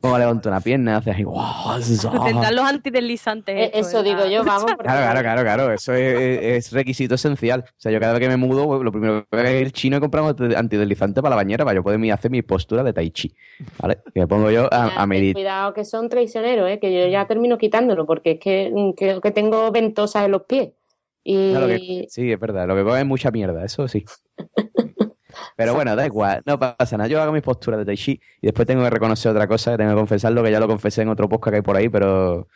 pongo a levantar una pierna, hace así, ¡guau! Tendrán los antideslizantes. Eh, Eso digo yo, vamos. porque- Claro, claro, claro, claro. Eso es, es requisito esencial. O sea, yo cada vez que me mudo, pues, lo primero que voy a ir chino y compramos antideslizante para la bañera para yo poder hacer mi postura de tai chi. ¿Vale? Que me pongo yo a, meditar. Cuidado que son traicioneros, ¿eh? que yo ya termino quitándolo, porque es que mm, creo que tengo ventosas en los pies. Y Claro que- sí, es verdad. Lo que coge es mucha mierda, eso sí. Pero bueno, da igual, no pasa nada. Yo hago mis posturas de Tai Chi y después tengo que reconocer otra cosa, que tengo que confesarlo, que ya lo confesé en otro podcast que hay por ahí, pero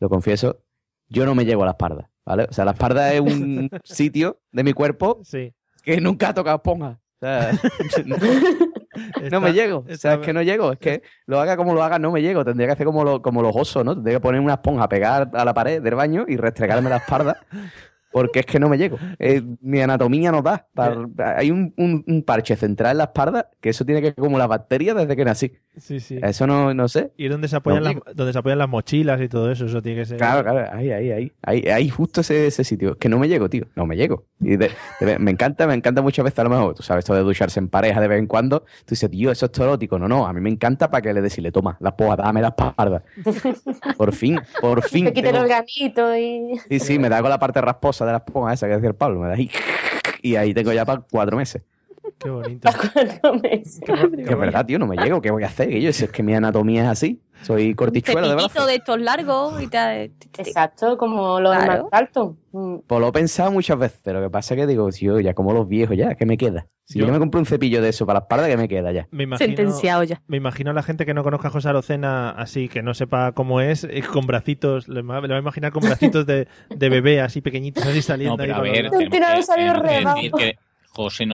lo confieso. Yo no me llego a la espalda, ¿vale? O sea, la espalda es un sitio de mi cuerpo Sí. que nunca ha tocado esponja. O sea, no, no me llego. O sea, es que no llego. Es que lo haga como lo haga, no me llego. Tendría que hacer como, lo- como los osos, ¿no? Tendría que poner una esponja, pegar a la pared del baño y restregarme la espalda. Porque es que no me llego. Eh, mi anatomía no da. Para- hay un, un- un parche central en la espalda que eso tiene que como las bacterias desde que nací. Sí, sí. Eso no, no sé. Y donde se apoyan No. las, donde se apoyan las mochilas y todo eso, eso tiene que ser. Claro, claro, ahí, ahí, ahí, ahí, ahí justo ese, ese sitio. Que no me llego, tío, no me llego. Y de- de- me encanta, me encanta muchas veces, a lo mejor, tú sabes, esto de ducharse en pareja de vez en cuando, tú dices, tío, eso es todo erótico. No, no, a mí me encanta para que le decirle, toma, la poa, dame la espalda. Por fin, por fin. te quite el tengo- organito y... Sí, sí, me da con la parte rasposa de la esponja esa que decía el Pablo, me da ahí. Y ahí tengo ya para cuatro meses. Qué bonito. Que es verdad, tío, no me llego, ¿qué voy a hacer? Que yo, si es que mi anatomía es así, soy cortichuelo de brazo. de estos largos y tal. Exacto, como los Claro. de más alto. Mm. Pues lo he pensado muchas veces, lo que pasa es que digo, tío, ya como los viejos, ya, ¿qué me queda? Si yo, Yo- me compro un cepillo de eso para la espalda, ¿qué me queda ya? Me imagino, Sentenciado ya. me imagino a la gente que no conozca a José Arocena así, que no sepa cómo es, eh, con bracitos, le va, a imaginar con bracitos de, de bebé así pequeñitos, así saliendo No, pero a ahí. ver, para los- tenemos que, tenemos que decir que José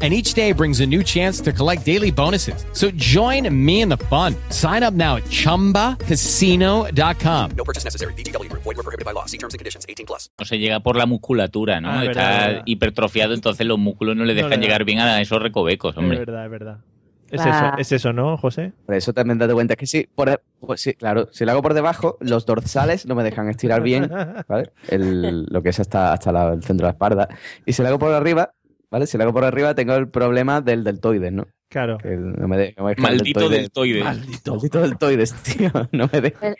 And each day brings a new chance to collect daily bonuses. So join me in the fun. Sign up now at chumbacasino.com. No purchase necessary. VGW Group. Void were prohibited by law. See terms and conditions. 18 plus. No se llega por la musculatura, ¿no? Ah, Está verdad, verdad. hipertrofiado, entonces los músculos no le dejan llegar bien a esos recovecos, Es hombre. verdad, es verdad. Es Ah. eso, es eso, ¿no, José? Por eso también date cuenta que sí, por, pues sí, claro, si lo hago por debajo, los dorsales no me dejan estirar bien, ¿vale? El- lo que es hasta, hasta la- el centro de la espalda. Y si lo hago por arriba, ¿vale? Si lo hago por arriba, tengo el problema del deltoides, ¿no? Claro. Que no me de- no me deja el Maldito deltoide. Maldito. Maldito deltoides, tío. No me deja.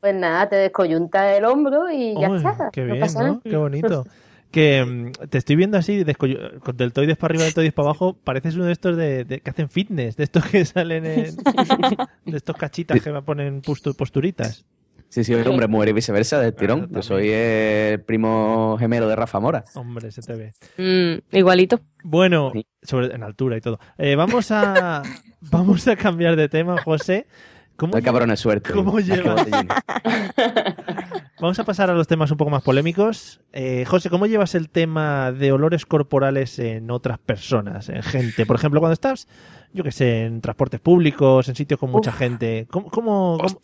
Pues nada, te descoyunta el hombro y ya Uy, está. Qué no bien, pasa ¿no? nada. Qué bonito. Que mm, te estoy viendo así, con deltoides para arriba, deltoides para abajo. Pareces uno de estos de, de- que hacen fitness, de estos que salen en. de estos cachitas que me ponen postu- posturitas. Sí, sí, hombre, muere y viceversa del tirón. Yo soy el primo gemelo de Rafa Mora. Hombre, se te ve. Mm, igualito. Bueno, sobre, en altura y todo. Eh, vamos a vamos a cambiar de tema, José. ¿Cómo, No hay cabrones suerte. ¿Cómo llevas? Vamos a pasar a los temas un poco más polémicos. Eh, José, ¿cómo llevas el tema de olores corporales en otras personas, en gente? Por ejemplo, cuando estás, yo qué sé, en transportes públicos, en sitios con mucha Uf. gente. ¿Cómo, cómo, cómo,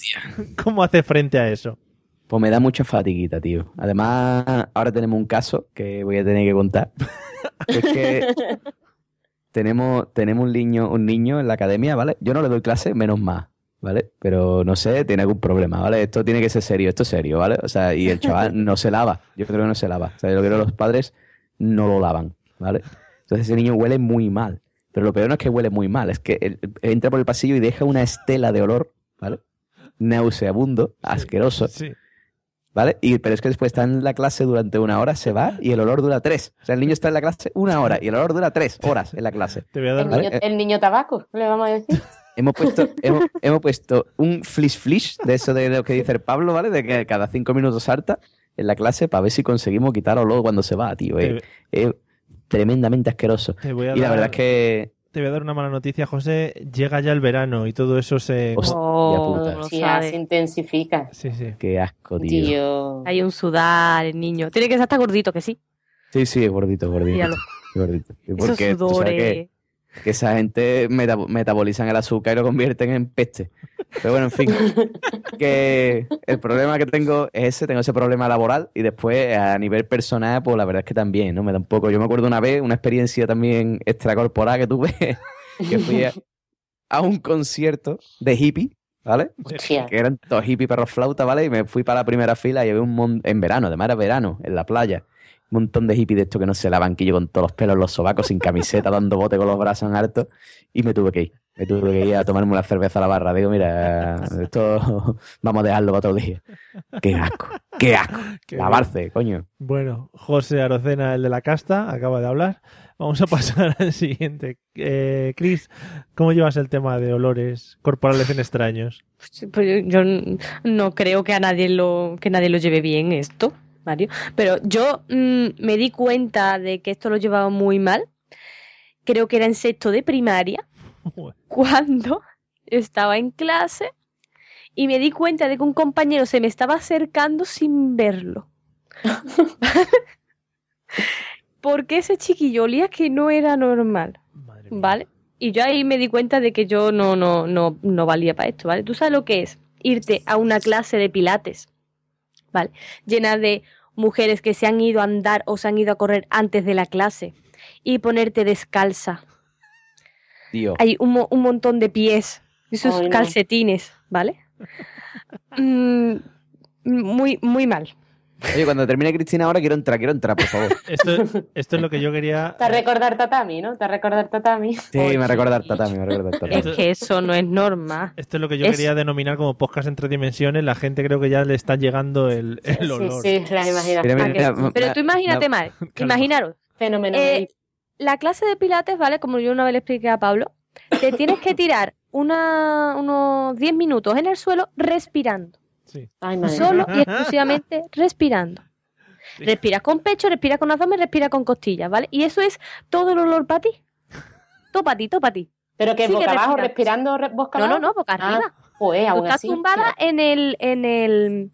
cómo haces frente a eso? Pues me da mucha fatiguita, tío. Además, ahora tenemos un caso que voy a tener que contar. es que tenemos, tenemos un niño, un niño en la academia, ¿vale? Yo no le doy clase, menos más, ¿vale? Pero no sé, tiene algún problema, ¿vale? Esto tiene que ser serio, esto es serio, ¿vale? O sea, y el chaval no se lava. Yo creo que no se lava. O sea, yo creo que los padres no lo lavan, ¿vale? Entonces ese niño huele muy mal. Pero lo peor no es que huele muy mal, es que él- él entra por el pasillo y deja una estela de olor, ¿vale? Nauseabundo, asqueroso. ¿Vale? Y, pero es que después está en la clase durante una hora, se va y el olor dura tres. O sea, el niño está en la clase una hora y el olor dura tres horas en la clase. Te voy a El ¿Vale? niño, Eh, el niño tabaco, le vamos a decir. Hemos puesto, hemos, hemos puesto un flish flish de eso de lo que dice el Pablo, ¿vale? De que cada cinco minutos salta en la clase para ver si conseguimos quitar olor cuando se va, tío. Es, es tremendamente asqueroso. Te voy a Y la dar- verdad es que Te voy a dar una mala noticia, José. Llega ya el verano y todo eso se... Hostia Oh, sabe. se intensifica. Sí, sí. Qué asco, tío. Tío. Hay un sudar, el niño. Tiene que ser hasta gordito, que sí. Sí, sí, es gordito, gordito. Míralo. gordito. Esos Porque tú sabes sudores. que, que esa gente meta- metabolizan el azúcar y lo convierten en peste. Pero bueno, en fin. que el problema que tengo es ese, tengo ese problema laboral y después a nivel personal, pues la verdad es que también, ¿no? Me da un poco. Yo me acuerdo una vez, una experiencia también extracorporal que tuve, que fui a, a un concierto de hippie, ¿vale? Hostia. Que eran todos hippie perros flauta, ¿vale? Y me fui para la primera fila y había un mon- en verano, además era verano, en la playa. Un montón de hippies de estos que no se lavan, que yo con todos los pelos los sobacos, sin camiseta, dando bote con los brazos en alto. Y me tuve que ir. Me tuve que ir a tomarme una cerveza a la barra. Digo, mira, esto vamos a dejarlo para otro día. Qué asco, qué asco. Qué Lavarse, coño. Bueno, José Arocena, el de la casta, acaba de hablar. Vamos a pasar al siguiente. Eh, Chris, ¿cómo llevas el tema de olores corporales en extraños? Pues yo, no creo que a nadie lo que nadie lo lleve bien esto, Mario. Pero yo mm, me di cuenta de que esto lo llevaba muy mal. Creo que era en sexto de primaria cuando estaba en clase y me di cuenta de que un compañero se me estaba acercando sin verlo. Porque ese chiquillo olía que no era normal, ¿vale? Y yo ahí me di cuenta de que yo no, no, no, no valía para esto, ¿vale? ¿Tú sabes lo que es? Irte a una clase de pilates, ¿vale? Llena de mujeres que se han ido a andar o se han ido a correr antes de la clase y ponerte descalza. Tío. Hay un, un montón de pies, esos Ay, no. calcetines, ¿vale? Mm, muy, muy mal. Oye, cuando termine Cristina ahora quiero entrar, quiero entrar, por favor. Esto, esto es lo que yo quería. Te recordar tatami, ¿no? Te recordar tatami. Sí, me recuerda al tatami, me recuerda al tatami. Es que eso no es norma. Esto es lo que yo Es- quería denominar como podcast en tres dimensiones. La gente creo que ya le está llegando el, el olor. Sí, sí, las imaginaciones. Mira, mira, mira, Pero tú imagínate mal, imaginaros. Fenómeno. eh, la clase de pilates, ¿vale? Como yo una vez le expliqué a Pablo, te tienes que tirar una, unos 10 minutos en el suelo respirando. Ay, madre. Solo y exclusivamente respirando. Respiras con pecho, respiras con abdomen, respiras con costillas, ¿vale? Y eso es todo el olor para ti. Todo para ti, todo para ti. Pero que Sigue boca abajo, respirando. respirando re- boca No, abajo. no, no, boca Ah, arriba. Pues, Tú aún estás así. tumbada en el, en el...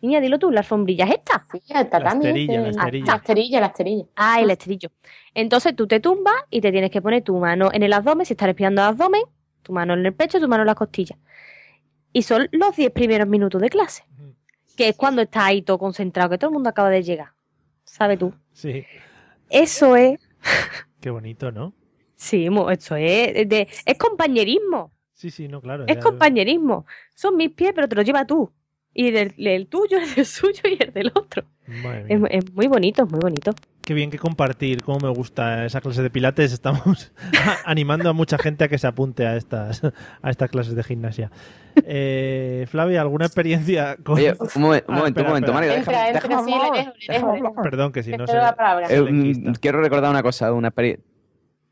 Niña, dilo tú, las sombrillas estas. Sí, el tatami. La esterilla, este. la esterilla. La esterilla, la esterilla. Ah, el esterillo. Entonces tú te tumbas y te tienes que poner tu mano en el abdomen, si estás respirando el abdomen, tu mano en el pecho, tu mano en las costillas. Y son los 10 primeros minutos de clase, que es cuando estás ahí todo concentrado, que todo el mundo acaba de llegar. ¿Sabes tú? Sí, Eso es, qué bonito, ¿no? sí, mo- eso es, de, es compañerismo, Sí, sí, no, claro. es ya- compañerismo. Son mis pies, pero te los lleva tú. Y el, el tuyo, el del suyo y el del otro. Es, es muy bonito, es muy bonito. Qué bien que compartir, cómo me gusta esa clase de pilates. Estamos animando a mucha gente a que se apunte a estas, a estas clases de gimnasia. Eh, Flavia, ¿alguna experiencia con... Oye, un momento, un Ah, momento, espera, un momento, espera. Mario, déjame- dejo. Perdón, que si no palabra. Eh, mm, quiero recordar una cosa, una experiencia.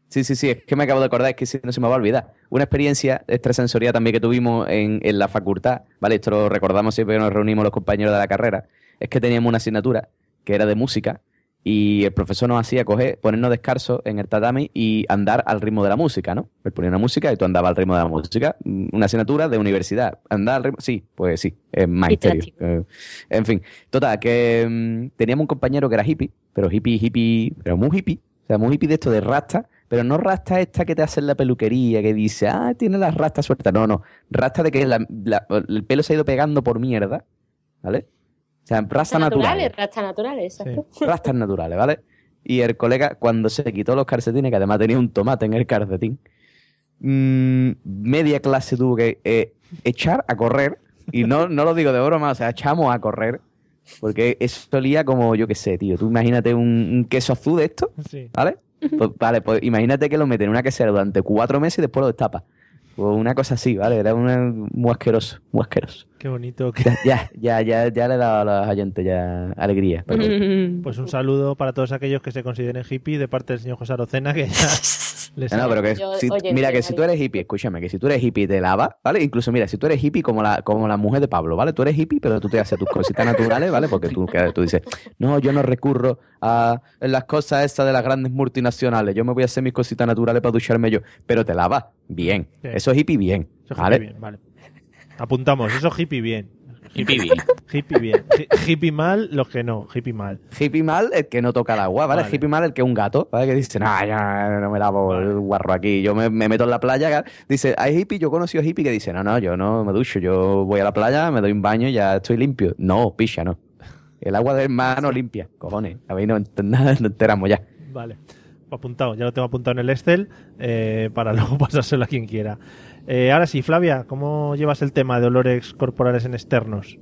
Sí, sí, sí, es que me acabo de acordar, es que si no se me va a olvidar. Una experiencia extrasensorial también que tuvimos en, en la facultad, ¿vale? Esto lo recordamos siempre que nos reunimos los compañeros de la carrera. Es que teníamos una asignatura que era de música y el profesor nos hacía coger, ponernos descalzos en el tatami y andar al ritmo de la música, ¿no? Él ponía una música y tú andabas al ritmo de la música. Mm, Una asignatura de universidad. Andar al ritmo. Sí, pues sí, es magisterio. Eh, en fin, total, que mm, teníamos un compañero que era hippie, pero hippie, hippie, pero muy hippie. O sea, muy hippie de esto de rasta, pero no rasta esta que te hace en la peluquería, que dice, ah, tiene las rastas sueltas. No, no. Rasta de que la- la- el pelo se ha ido pegando por mierda, ¿vale? O sea, rastas naturales. naturales, rastas naturales, exacto. Rastas naturales, ¿vale? Y el colega, cuando se quitó los calcetines, que además tenía un tomate en el calcetín, mm, media clase tuvo que eh, echar a correr, y no, no lo digo de broma, o sea, echamos a correr, porque eso olía como, yo qué sé, tío, tú imagínate un, un queso azul de esto, Sí. ¿vale? Pues, vale, pues imagínate que lo meten en una quesera durante cuatro meses y después lo destapas. O una cosa así, ¿vale? Era una, muy asqueroso, muy asqueroso. Qué bonito. que- Ya, ya, ya, ya le he dado a los oyentes ya alegría. pero. Pues un saludo para todos aquellos que se consideren hippie de parte del señor José Arocena, que ya les No, pero que Yo, si- oye, mira que si tú eres hippie, escúchame, que si tú eres hippie te lavas, ¿vale? Incluso mira, si tú eres hippie como la, como la mujer de Pablo, ¿vale? Tú eres hippie, pero tú te haces tus cositas naturales, ¿vale? Porque tú, que tú dices, no, yo no recurro a las cosas estas de las grandes multinacionales, yo me voy a hacer mis cositas naturales para ducharme yo, pero te lavas, bien. Sí. Eso es hippie bien, Eso es ¿vale? hippie bien, vale. Apuntamos, eso hippie bien. Hippie bien. Hippie bien. Hi- Hippie mal, los que no, hippie mal. Hippie mal el que no toca el agua, ¿vale? Vale. Hippie mal el que es un gato, ¿vale? Que dice, no, ya no me lavo el guarro aquí, yo me, me meto en la playa. Dice, hay hippie, yo he conocido hippie que dice, no, no, yo no me ducho, yo voy a la playa, me doy un baño y ya estoy limpio. No, picha, no. El agua del mar no limpia, cojones. A mí no, nada, no enteramos ya. Vale. Apuntado, ya lo tengo apuntado en el Excel eh, para luego pasárselo a quien quiera. Eh, ahora sí, Flavia, ¿cómo llevas el tema de olores corporales en externos?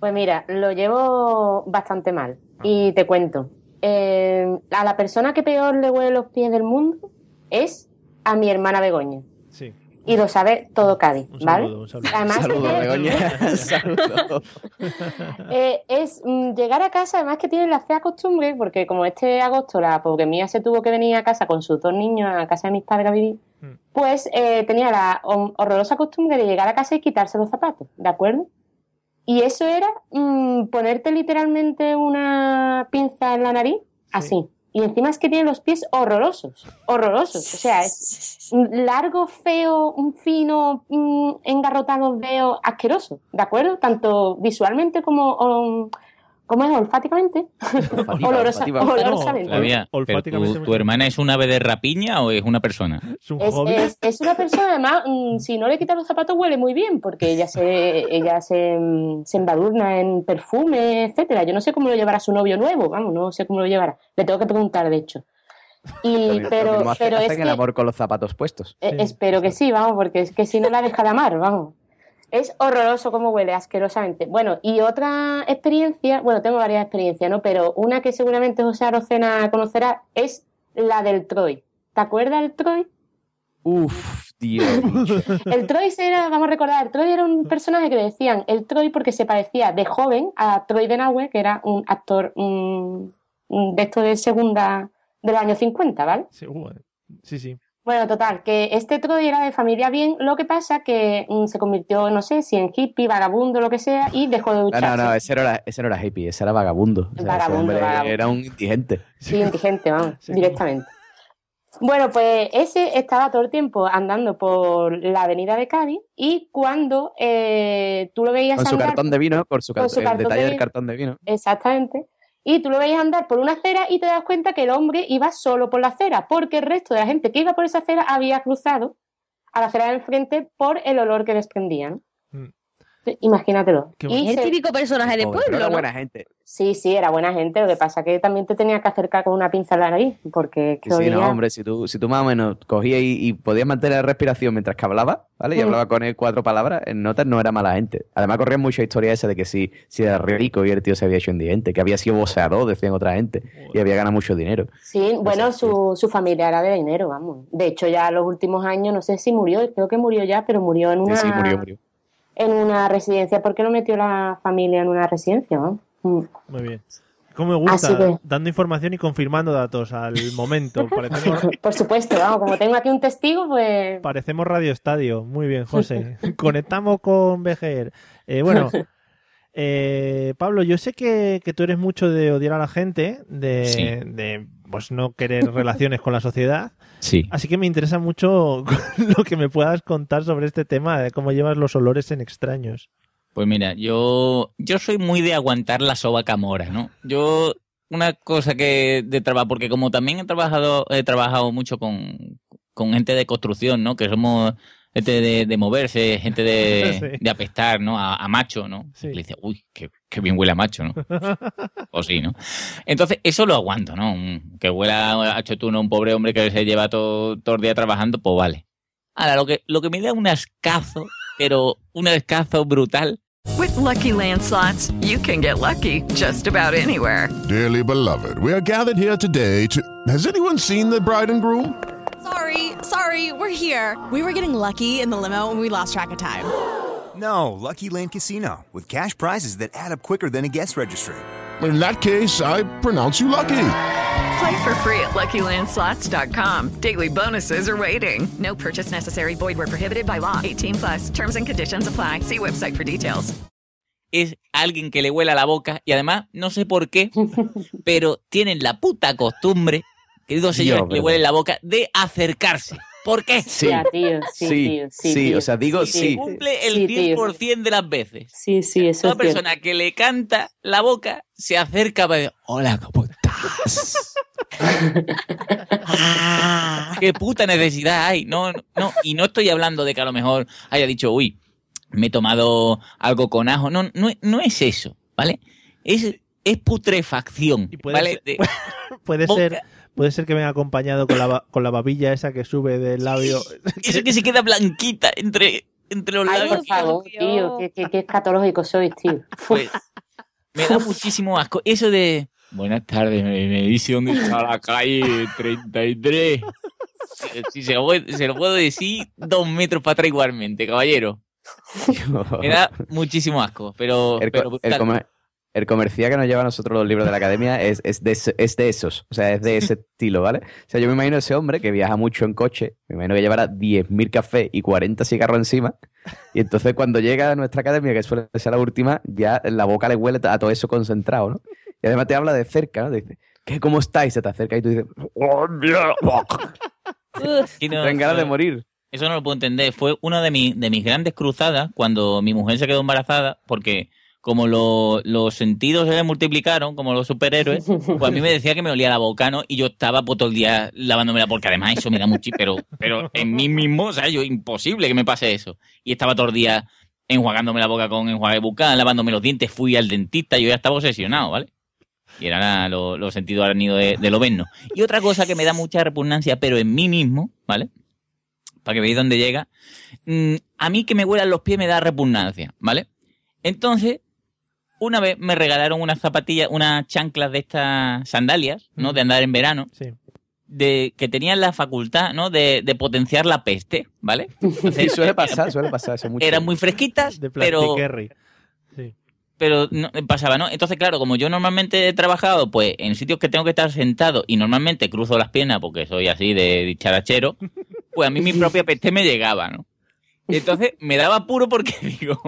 Pues mira, lo llevo bastante mal. Y te cuento. Eh, a la persona que peor le huele los pies del mundo es a mi hermana Begoña. Sí. Y lo sabe todo Cádiz, Un ¿vale? saludo, un saludo. Además, que- Begoña. Saludos. Eh, es mm, llegar a casa, además que tiene la fea costumbre, porque como este agosto la pobre mía se tuvo que venir a casa con sus dos niños a casa de mis padres a vivir, pues eh, tenía la horrorosa costumbre de llegar a casa y quitarse los zapatos, ¿de acuerdo? Y eso era mm, ponerte literalmente una pinza en la nariz, así. Y encima es que tiene los pies horrorosos, horrorosos. O sea, es largo, feo, un fino, mm, engarrotado, veo, asqueroso, ¿de acuerdo? Tanto visualmente como, um, como es olfáticamente. Olorosa- olorosamente. Flavia, pero olfáticamente tu, tu hermana es un ave de rapiña o es una persona? Es un Es, es- es una persona, además, mm, si no le quitas los zapatos huele muy bien, porque ella se, ella se, mm, se embadurna en perfume, etcétera. Yo no sé cómo lo llevará su novio nuevo, vamos, no sé cómo lo llevará. Le tengo que preguntar, de hecho. Y, pero, hace- pero es hacen que, el amor con los zapatos puestos. eh, espero que sí, vamos, porque es que si no la deja de amar, vamos. Es horroroso cómo huele, asquerosamente. Bueno, y otra experiencia, bueno, tengo varias experiencias, ¿no? Pero una que seguramente José Arocena conocerá es la del Troy. ¿Te acuerdas del Troy? Uf, Dios. El Troy era, vamos a recordar, el Troy era un personaje que le decían el Troy porque se parecía de joven a Troy Denahue, que era un actor de esto de segunda de los años 50, ¿vale? Sí, sí, sí. Bueno, total, que este Troy era de familia bien, lo que pasa que mm, se convirtió, no sé, si en hippie, vagabundo, lo que sea, y dejó de No, ducharse. no, no, ese no era, ese no era hippie, ese era vagabundo. O sea, ese Vagabundo, vagabundo. Era un indigente. Sí, indigente, vamos, directamente. Bueno, pues ese estaba todo el tiempo andando por la avenida de Cádiz y cuando eh, tú lo veías Con su cartón de vino, con su con cartón, su el cartón detalle de del cartón de vino. Exactamente. Y tú lo veías andar por una acera y te das cuenta que el hombre iba solo por la acera, porque el resto de la gente que iba por esa acera había cruzado a la acera de enfrente por el olor que desprendía. Sí, Imagínatelo. Es Y el típico personaje de pueblo, era ¿no? buena gente. Sí, sí, era buena gente. Lo que pasa que también te tenía que acercar con una pinza a la nariz, porque que Sí, sí, no, hombre, si tú, si tú más o menos cogías y, y podías mantener la respiración mientras que hablaba, ¿vale? Y Mm. hablaba con él cuatro palabras, en notas no era mala gente. Además corrían mucha historia esa de que si, si era rico y el tío se había hecho indigente, que había sido boxeador, decían otra gente, y había ganado mucho dinero. Sí, bueno, su, su familia era de dinero, vamos. De hecho, ya los últimos años, no sé si murió, creo que murió ya, pero murió en Sí, una, sí, murió, murió. En una residencia. ¿Por qué no metió la familia en una residencia? Mm. Muy bien. Como me gusta, que- dando información y confirmando datos al momento. Parecemos, Por supuesto, vamos, como tengo aquí un testigo, pues... parecemos Radio Estadio. Muy bien, José. Conectamos con BGR. Eh, bueno, eh, Pablo, yo sé que, que tú eres mucho de odiar a la gente, de, Sí. de pues no querer relaciones con la sociedad. Sí. Así que me interesa mucho lo que me puedas contar sobre este tema, de cómo llevas los olores en extraños. Pues mira, yo, yo soy muy de aguantar la soba camora, ¿no? Yo, una cosa que de trabajo, porque como también he trabajado, he trabajado mucho con, con gente de construcción, ¿no? Que somos gente de, de moverse, gente de, Sí. de apestar, ¿no? A, a macho, ¿no? Sí. Le dice, uy, qué, qué bien huele a macho, ¿no? o sí, ¿no? Entonces, eso lo aguanto, ¿no? Que huela a chotuno un pobre hombre que se lleva todo, todo el día trabajando, pues vale. Ahora, lo que, lo que me da un ascazo, pero un ascazo brutal, With Lucky Land slots, you can get lucky just about anywhere. Dearly beloved, we are gathered here today to. Has anyone seen the bride and groom? Sorry, sorry, we're here. We were getting lucky in the limo and we lost track of time. No, Lucky Land Casino, with cash prizes that add up quicker than a guest registry. In that case, I pronounce you lucky. Play for free at LuckyLandSlots.com. Daily bonuses are waiting. No purchase necessary. Void where prohibited by law. 18 plus. Terms and conditions apply. See website for details. es alguien que le huela a la boca y además, no sé por qué, pero tienen la puta costumbre, queridos señores, Dios, que le huelen la boca, de acercarse. ¿Por qué? Sí, Ya, tío, sí, sí, tío, sí, sí, tío. o sea, digo Sí, sí. tío. Cumple el Sí, tío. 100% de las veces. Sí, sí, eso es cierto. persona que le canta la boca se acerca para decir, hola, ¿cómo estás? ¿Qué puta necesidad hay? No, no, no, y no estoy hablando de que a lo mejor haya dicho, uy, me he tomado algo con ajo. No, no, no es eso, ¿vale? Es, es putrefacción, puede ¿vale? ser- De- Puede boca- ser, puede ser que venga acompañado con la, con la babilla esa que sube del labio. Eso que se queda blanquita entre, entre los Ay, labios. por favor, tío, qué, qué, qué escatológico sois, tío. Pues, me da muchísimo asco. Eso de. Buenas tardes, me, me dice dónde está la calle 33. Si se, lo puedo- se lo puedo decir dos metros para atrás igualmente, caballero. Me da muchísimo asco, pero. El, pero el el comercial que nos lleva a nosotros los libros de la academia es, es, de, es de esos, o sea, es de ese estilo, ¿vale? O sea, yo me imagino ese hombre que viaja mucho en coche, me imagino que llevará 10.000 cafés y 40 cigarros encima, y entonces cuando llega a nuestra academia, que suele ser la última, ya la boca le huele a todo eso concentrado, ¿no? Y además te habla de cerca, ¿no? Te dice, ¿qué, cómo estáis? Se te acerca y tú dices, ¡Oh, mierda! No- ganas de morir. Eso no lo puedo entender. Fue una de, mi- de mis grandes cruzadas cuando mi mujer se quedó embarazada, porque como lo- los sentidos se multiplicaron, como los superhéroes, pues a mí me decía que me olía la boca, ¿no? Y yo estaba pues, todo el día lavándomela, porque además eso me da mucho, pero, pero en mí mismo, o sea, yo, imposible que me pase eso. Y estaba todo el día enjuagándome la boca con enjuague bucal, lavándome los dientes, fui al dentista, yo ya estaba obsesionado, ¿vale? Y era la- lo- los sentidos arácnidos de, de lo verno. Y otra cosa que me da mucha repugnancia, pero en mí mismo, ¿vale? Para que veáis dónde llega. mm, a mí que me huelan los pies me da repugnancia, ¿vale? Entonces, una vez me regalaron unas zapatillas, unas chanclas de estas sandalias, ¿no? De andar en verano. Sí. De, que tenían la facultad, ¿no? De, de potenciar la peste, ¿vale? Sí, suele pasar, suele pasar eso mucho. Eran muy fresquitas, De pero. Sí. pero no, pasaba, ¿no? Entonces, claro, como yo normalmente he trabajado, pues, en sitios que tengo que estar sentado y normalmente cruzo las piernas porque soy así de dicharachero, pues a mí mi propia peste me llegaba, ¿no? Entonces me daba apuro porque digo,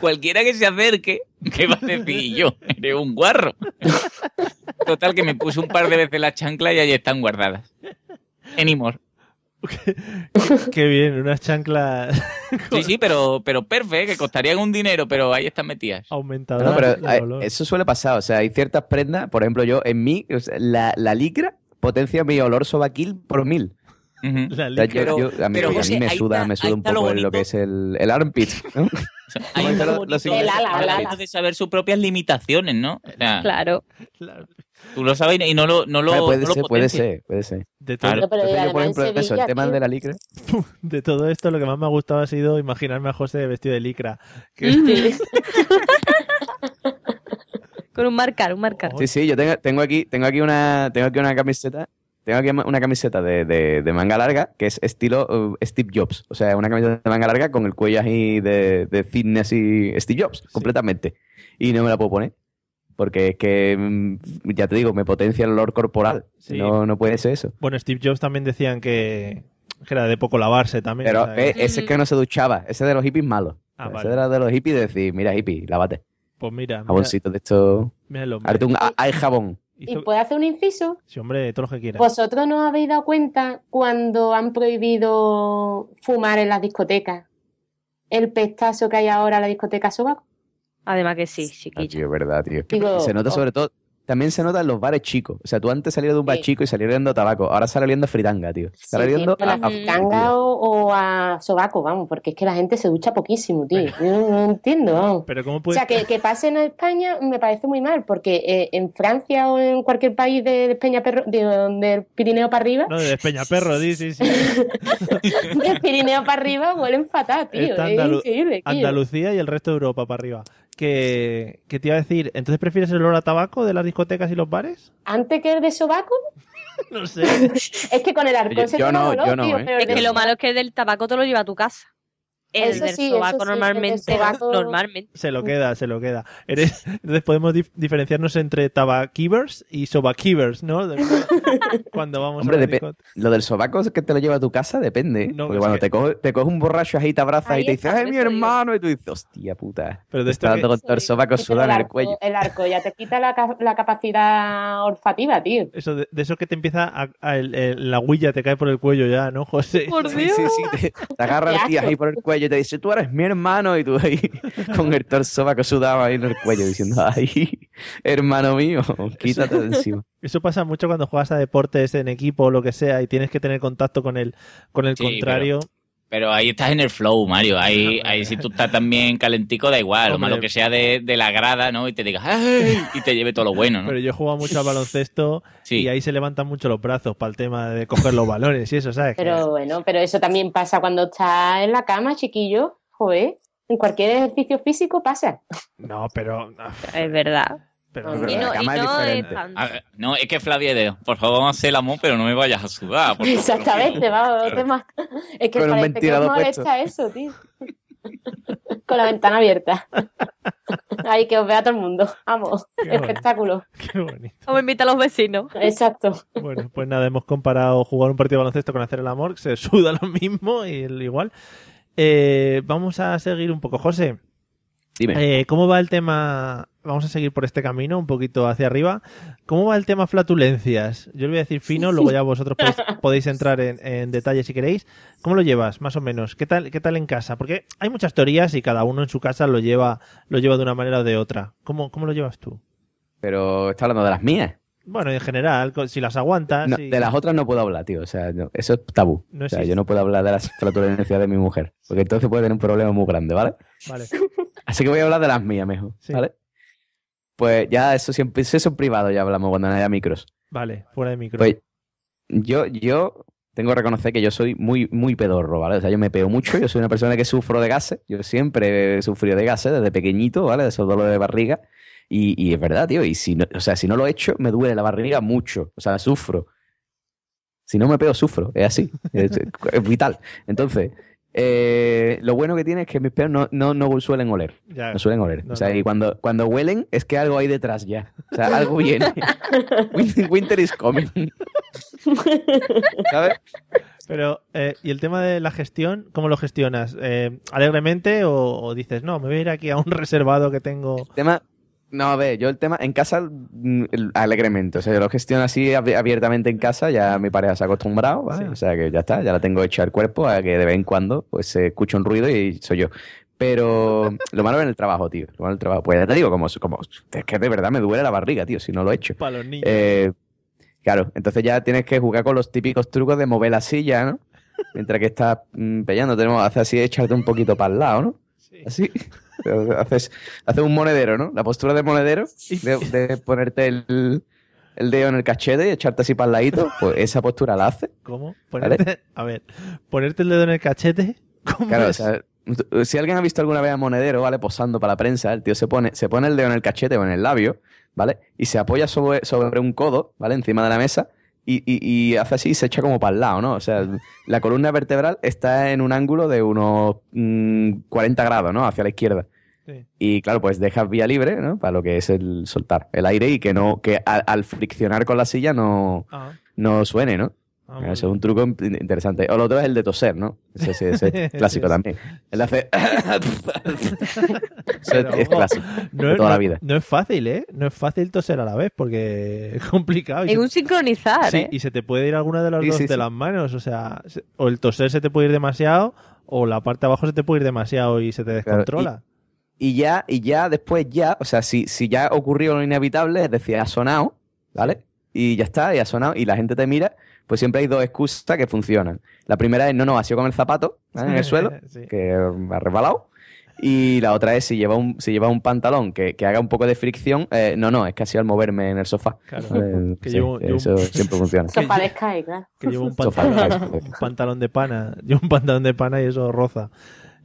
cualquiera que se acerque, ¿qué va a decir yo? Eres un guarro. Total, que me puse un par de veces la chancla y ahí están guardadas. Anymore. Qué bien, unas chanclas Sí, sí, pero, pero perfecto, que costarían un dinero, pero ahí están metidas. aumentadoras No, pero eso suele pasar. O sea, hay ciertas prendas, por ejemplo, yo, en mí, o sea, la, la licra potencia mi olor sobaquil por mil. La O sea, licra. yo- yo- a mí, pero, a mí José, me suda, está- me suda un lo poco lo bonito. que es el, el armpit. ¿no? El ala. bonito de saber sus propias limitaciones, ¿no? O sea, Claro. tú lo sabes y no lo, no lo, Vale, puede, no lo ser, puede ser, puede ser. De todo, Claro. Pero yo, por ejemplo, eso, el tema tío. de la licra. de todo esto, lo que más me ha gustado ha sido imaginarme a José vestido de licra. Que- Con un marcar, un marcar. Sí, sí, yo tengo, tengo aquí, tengo aquí una, tengo aquí una camiseta. Tengo aquí una camiseta de, de- de manga larga que es estilo uh, Steve Jobs. O sea, una camiseta de manga larga con el cuello así de, de fitness y Steve Jobs, completamente. Y no me la puedo poner. Porque es que, mm, ya te digo, me potencia el olor corporal. Sí. No, no puede ser eso. Bueno, Steve Jobs también decían que, que era de poco lavarse también. Pero eh, ese es que no se duchaba. Ese de los hippies malo. Ah, ese vale. era de los hippies de decir, mira hippie, lávate. Pues mira, mira, Jaboncito de esto. mira el hombre. Hazte un a- hay jabón. ¿Y puedo hacer un inciso? Sí, hombre, todo lo que quieras. ¿Vosotros no os habéis dado cuenta cuando han prohibido fumar en las discotecas? El pestazo que hay ahora en la discoteca Sobaco. Además que sí, Ah, chiquillo. tío, es verdad, tío. Digo, se nota sobre todo. También se nota en los bares chicos. O sea, tú antes salías de un bar Sí. chico y salías oliendo tabaco. Ahora sale oliendo a fritanga, tío. Sale Sí, oliendo sí, a a, a- fritanga o, o a sobaco, vamos, porque es que la gente se ducha poquísimo, tío. Yo no, no entiendo, vamos. Pero ¿cómo O puede sea, que, que pase en España me parece muy mal, porque eh, en Francia o en cualquier país de, de Peñaperro- de- del Pirineo para arriba, No, de Despeñaperro, sí, sí, sí. del Pirineo para arriba huelen fatal, tío. Es Andalu- increíble, tío. Andalucía y el resto de Europa para arriba. Que, que te iba a decir, ¿entonces prefieres el olor a tabaco de las discotecas y los bares? Antes que el de sobaco, No sé. es que con el alcohol Yo- se yo no, dolor, yo no, tío, ¿eh? pero Es que lo malo es que el del tabaco te lo lleva a tu casa. El Eso del sí, sobaco eso sí, el del normalmente, sobaco- normalmente. Se lo queda, se lo queda. Eres, entonces podemos dif- diferenciarnos entre tabakivers y sobakivers, ¿no? Cuando vamos Hombre, a la lo del sobaco es que te lo lleva a tu casa depende. ¿eh? No, Porque cuando que- te coge, te coge un borracho ahí, te abrazas Ahí y te dice, ¡ay, mi hermano! Y tú dices, ¡hostia puta! Pero de Te esto que- dando con todo el sobaco Sí, en el arco- cuello. El arco ya te quita la, ca- la capacidad olfativa, tío. Eso de, de eso que te empieza a, a- el- el- la huilla te cae por el cuello ya, ¿no, José? Por Sí, Dios. sí, sí, te, te agarra el tío ahí por el cuello y te dice, tú eres mi hermano, y tú ahí con el torso sobaco sudado ahí en el cuello diciendo, ¡ay, hermano mío, quítate de encima! Eso pasa mucho cuando juegas a deportes en equipo o lo que sea y tienes que tener contacto con el, con el Sí, contrario. Pero ahí estás en el flow, Mario. Ahí, ahí si tú estás también calentico, da igual. Lo Hombre. malo que sea de, de la grada, ¿no? Y te digas, ¡ay! Y te lleve todo lo bueno, ¿no? Pero yo he jugado mucho al baloncesto Sí. y ahí se levantan mucho los brazos para el tema de coger los balones y eso, ¿sabes? Pero bueno, pero eso también pasa cuando estás en la cama, chiquillo. Joder, en cualquier ejercicio físico pasa. No, pero... Es verdad. Pero Y no, la y cama es no es diferente. no, es que Flavia de, por favor, hacer el amor, pero no me vayas a sudar. por. Exactamente, vamos, no te ma- Es que Con un parece que ventilador molesta eso, tío. Con la ventana abierta. Ahí que os vea todo el mundo. Vamos, Qué espectáculo. Qué bonito. O me invita a los vecinos. Exacto. Bueno, pues nada, hemos comparado jugar un partido de baloncesto con hacer el amor, que se suda lo mismo y el igual. Eh, vamos a seguir un poco. José, Dime. eh, ¿cómo va el tema? Vamos a seguir por este camino, un poquito hacia arriba. ¿Cómo va el tema flatulencias? Yo le voy a decir fino, luego ya vosotros podéis, podéis entrar en, en detalle si queréis. ¿Cómo lo llevas, más o menos? ¿Qué tal, ¿Qué tal en casa? Porque hay muchas teorías y cada uno en su casa lo lleva, lo lleva de una manera o de otra. ¿Cómo, cómo lo llevas tú? Pero está hablando de las mías. Bueno, en general, si las aguantas. No, y- De las otras no puedo hablar, tío. O sea, no, eso es tabú. No o sea, yo no puedo hablar de las flatulencias de mi mujer. Porque entonces puede tener un problema muy grande, ¿vale? Vale. Así que voy a hablar de las mías mejor, Sí. ¿vale? Pues ya eso siempre, eso en privado ya hablamos cuando no haya micros. Vale, fuera de micro. Pues yo, yo tengo que reconocer que yo soy muy, muy pedorro, ¿vale? O sea, yo me peo mucho, yo soy una persona que sufro de gases, yo siempre he sufrido de gases desde pequeñito, ¿vale? De esos dolores de barriga. Y, y es verdad, tío, y si no, o sea, si no lo he hecho, me duele la barriga mucho, o sea, sufro. Si no me peo, sufro, es así, es, es vital. Entonces, eh, lo bueno que tiene es que mis peos no, no, no suelen oler. Ya. No suelen oler. No, o sea, no. y cuando, cuando huelen es que algo hay detrás ya. O sea, algo viene. Winter, winter is coming. ¿Sabes? Pero, eh, ¿y el tema de la gestión? ¿Cómo lo gestionas? Eh, ¿Alegremente o, o dices, no, me voy a ir aquí a un reservado que tengo? El tema, no, a ver, yo el tema, en casa, mm, alegremente, o sea, yo lo gestiono así abi- abiertamente en casa, ya mi pareja se ha acostumbrado, ¿vale? O sea, que ya está, ya la tengo hecha al cuerpo, a que de vez en cuando, pues se escucha un ruido y soy yo. Pero lo malo es en el trabajo, tío. Lo malo en el trabajo. Pues ya te digo, como, como es que de verdad me duele la barriga, tío, si no lo he hecho. Para los niños. Eh, claro, entonces ya tienes que jugar con los típicos trucos de mover la silla, ¿no? Mientras que estás mm, peleando, tenemos hacer así, echarte un poquito para el lado, ¿no? Así. Haces, haces un monedero, ¿no? La postura de monedero, de, de ponerte el, el dedo en el cachete y echarte así para el ladito, pues esa postura la haces. ¿Cómo? ¿Vale? Ponerte, A ver, ponerte el dedo en el cachete. ¿Cómo Claro, o es? sea, si alguien ha visto alguna vez a Monedero, ¿vale? Posando para la prensa, el tío se pone, se pone el dedo en el cachete o en el labio, ¿vale? Y se apoya sobre, sobre un codo, ¿vale? Encima de la mesa y, y- y hace así y se echa como para el lado, ¿no? O sea, la columna vertebral está en un ángulo de unos mm, 40 grados, ¿no? Hacia la izquierda. Sí. Y claro, pues dejas vía libre, ¿no? Para lo que es el soltar el aire y que no, que al, al friccionar con la silla no, no suene, ¿no? Eso es un truco in- interesante. O lo otro es el de toser, ¿no? Ese, ese- ese es clásico Sí. también. El de hacer... Eso es, Pero, es clásico. no de es- toda no- la vida. No es fácil, ¿eh? No es fácil toser a la vez porque es complicado. Es un sincronizar, Sí, ¿eh? y se te puede ir alguna de las Sí, dos sí, de sí. las manos. O sea, se- o el toser se te puede ir demasiado o la parte de abajo se te puede ir demasiado y se te Claro, descontrola. Y ya, y ya después ya, o sea, si, si ya ocurrió lo inevitable, es decir, ha sonado, ¿vale? Y ya está, y ha sonado, y la gente te mira, pues siempre hay dos excusas que funcionan. La primera es, no, no, ha sido con el zapato ¿vale? en el suelo, Sí. que ha resbalado. Y la otra es, si lleva un, si lleva un pantalón que, que haga un poco de fricción, eh, no, no, es que ha sido al moverme en el sofá. Claro. Eh, Que sí, llevo- llevo un- eso siempre funciona. Sofá de Sky, claro. Que llevo un pantalón, un pantalón de pana. Llevo un pantalón de pana y eso roza.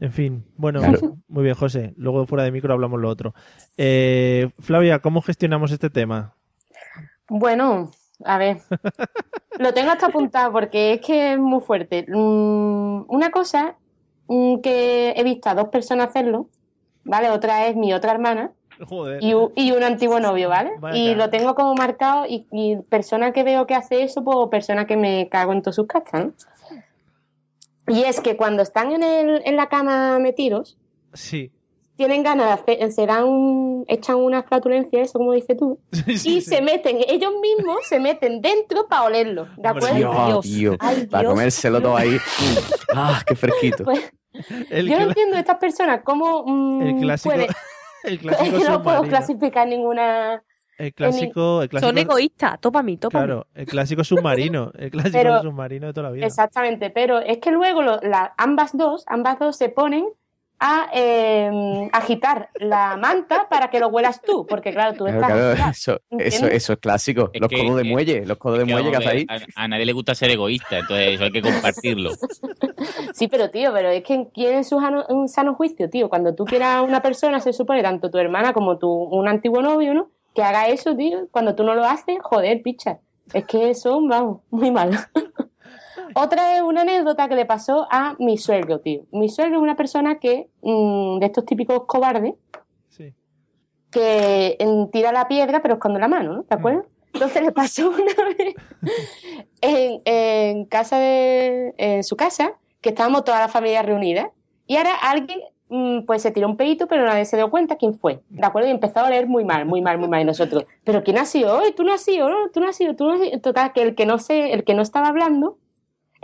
En fin, bueno, Claro. muy bien, José. Luego fuera de micro hablamos lo otro. Eh, Flavia, ¿cómo gestionamos este tema? Bueno, a ver. Lo tengo hasta apuntado porque es que es muy fuerte. Mm, una cosa mm, que he visto a dos personas hacerlo, ¿vale? Otra es mi otra hermana Joder. y, u- y un antiguo novio, ¿vale? Vaya y lo tengo como marcado y, y persona que veo que hace eso, pues persona que me cago en todas sus castas, ¿no? Y es que cuando están en, el, en la cama metidos, Sí. Tienen ganas de hacer, se dan un- echan una flatulencia, eso como dices tú, y se meten, ellos mismos se meten dentro para olerlo, ¿de acuerdo? Dios, tío, Ay, para Dios. comérselo todo ahí. ah, qué fresquito. Pues, El yo no entiendo estas personas cómo mm, El clásico- puede- el clásico no puedo clasificar ninguna El clásico, el clásico Son egoístas, topa mí, topa mí. Claro, el clásico submarino. El clásico Pero- submarino de toda la vida. Exactamente, pero es que luego lo- la- ambas dos, ambas dos se ponen a eh, agitar la manta para que lo huelas tú, porque claro, tú estás claro, eso, eso, eso es clásico. los que, codos de eh, muelle, los codos de Que, muelle que a ahí. A, a nadie le gusta ser egoísta, entonces eso hay que compartirlo. Sí, pero tío, pero es que ¿quién en su sano, un sano juicio, tío? Cuando tú quieras a una persona, se supone, tanto tu hermana como tu un antiguo novio, ¿no? Que haga eso, tío. Cuando tú no lo haces, joder, picha. Es que eso, vamos, muy mal. Otra es una anécdota que le pasó a mi suegro, tío. Mi suegro es una persona que, mm, de estos típicos cobardes, que mm, tira la piedra pero esconde la mano, ¿no? ¿Te acuerdas? Entonces le pasó una vez en, en casa de, en su casa, que estábamos toda la familia reunida, y ahora alguien mm, pues se tiró un pedito, pero nadie se dio cuenta quién fue, ¿de acuerdo? Y empezó a oler muy mal, muy mal, muy mal, y nosotros, ¿pero quién ha sido? Oye, tú no has sido, ¿no? Tú no has sido, tú no has sido. Total, que el que no sé, el que no estaba hablando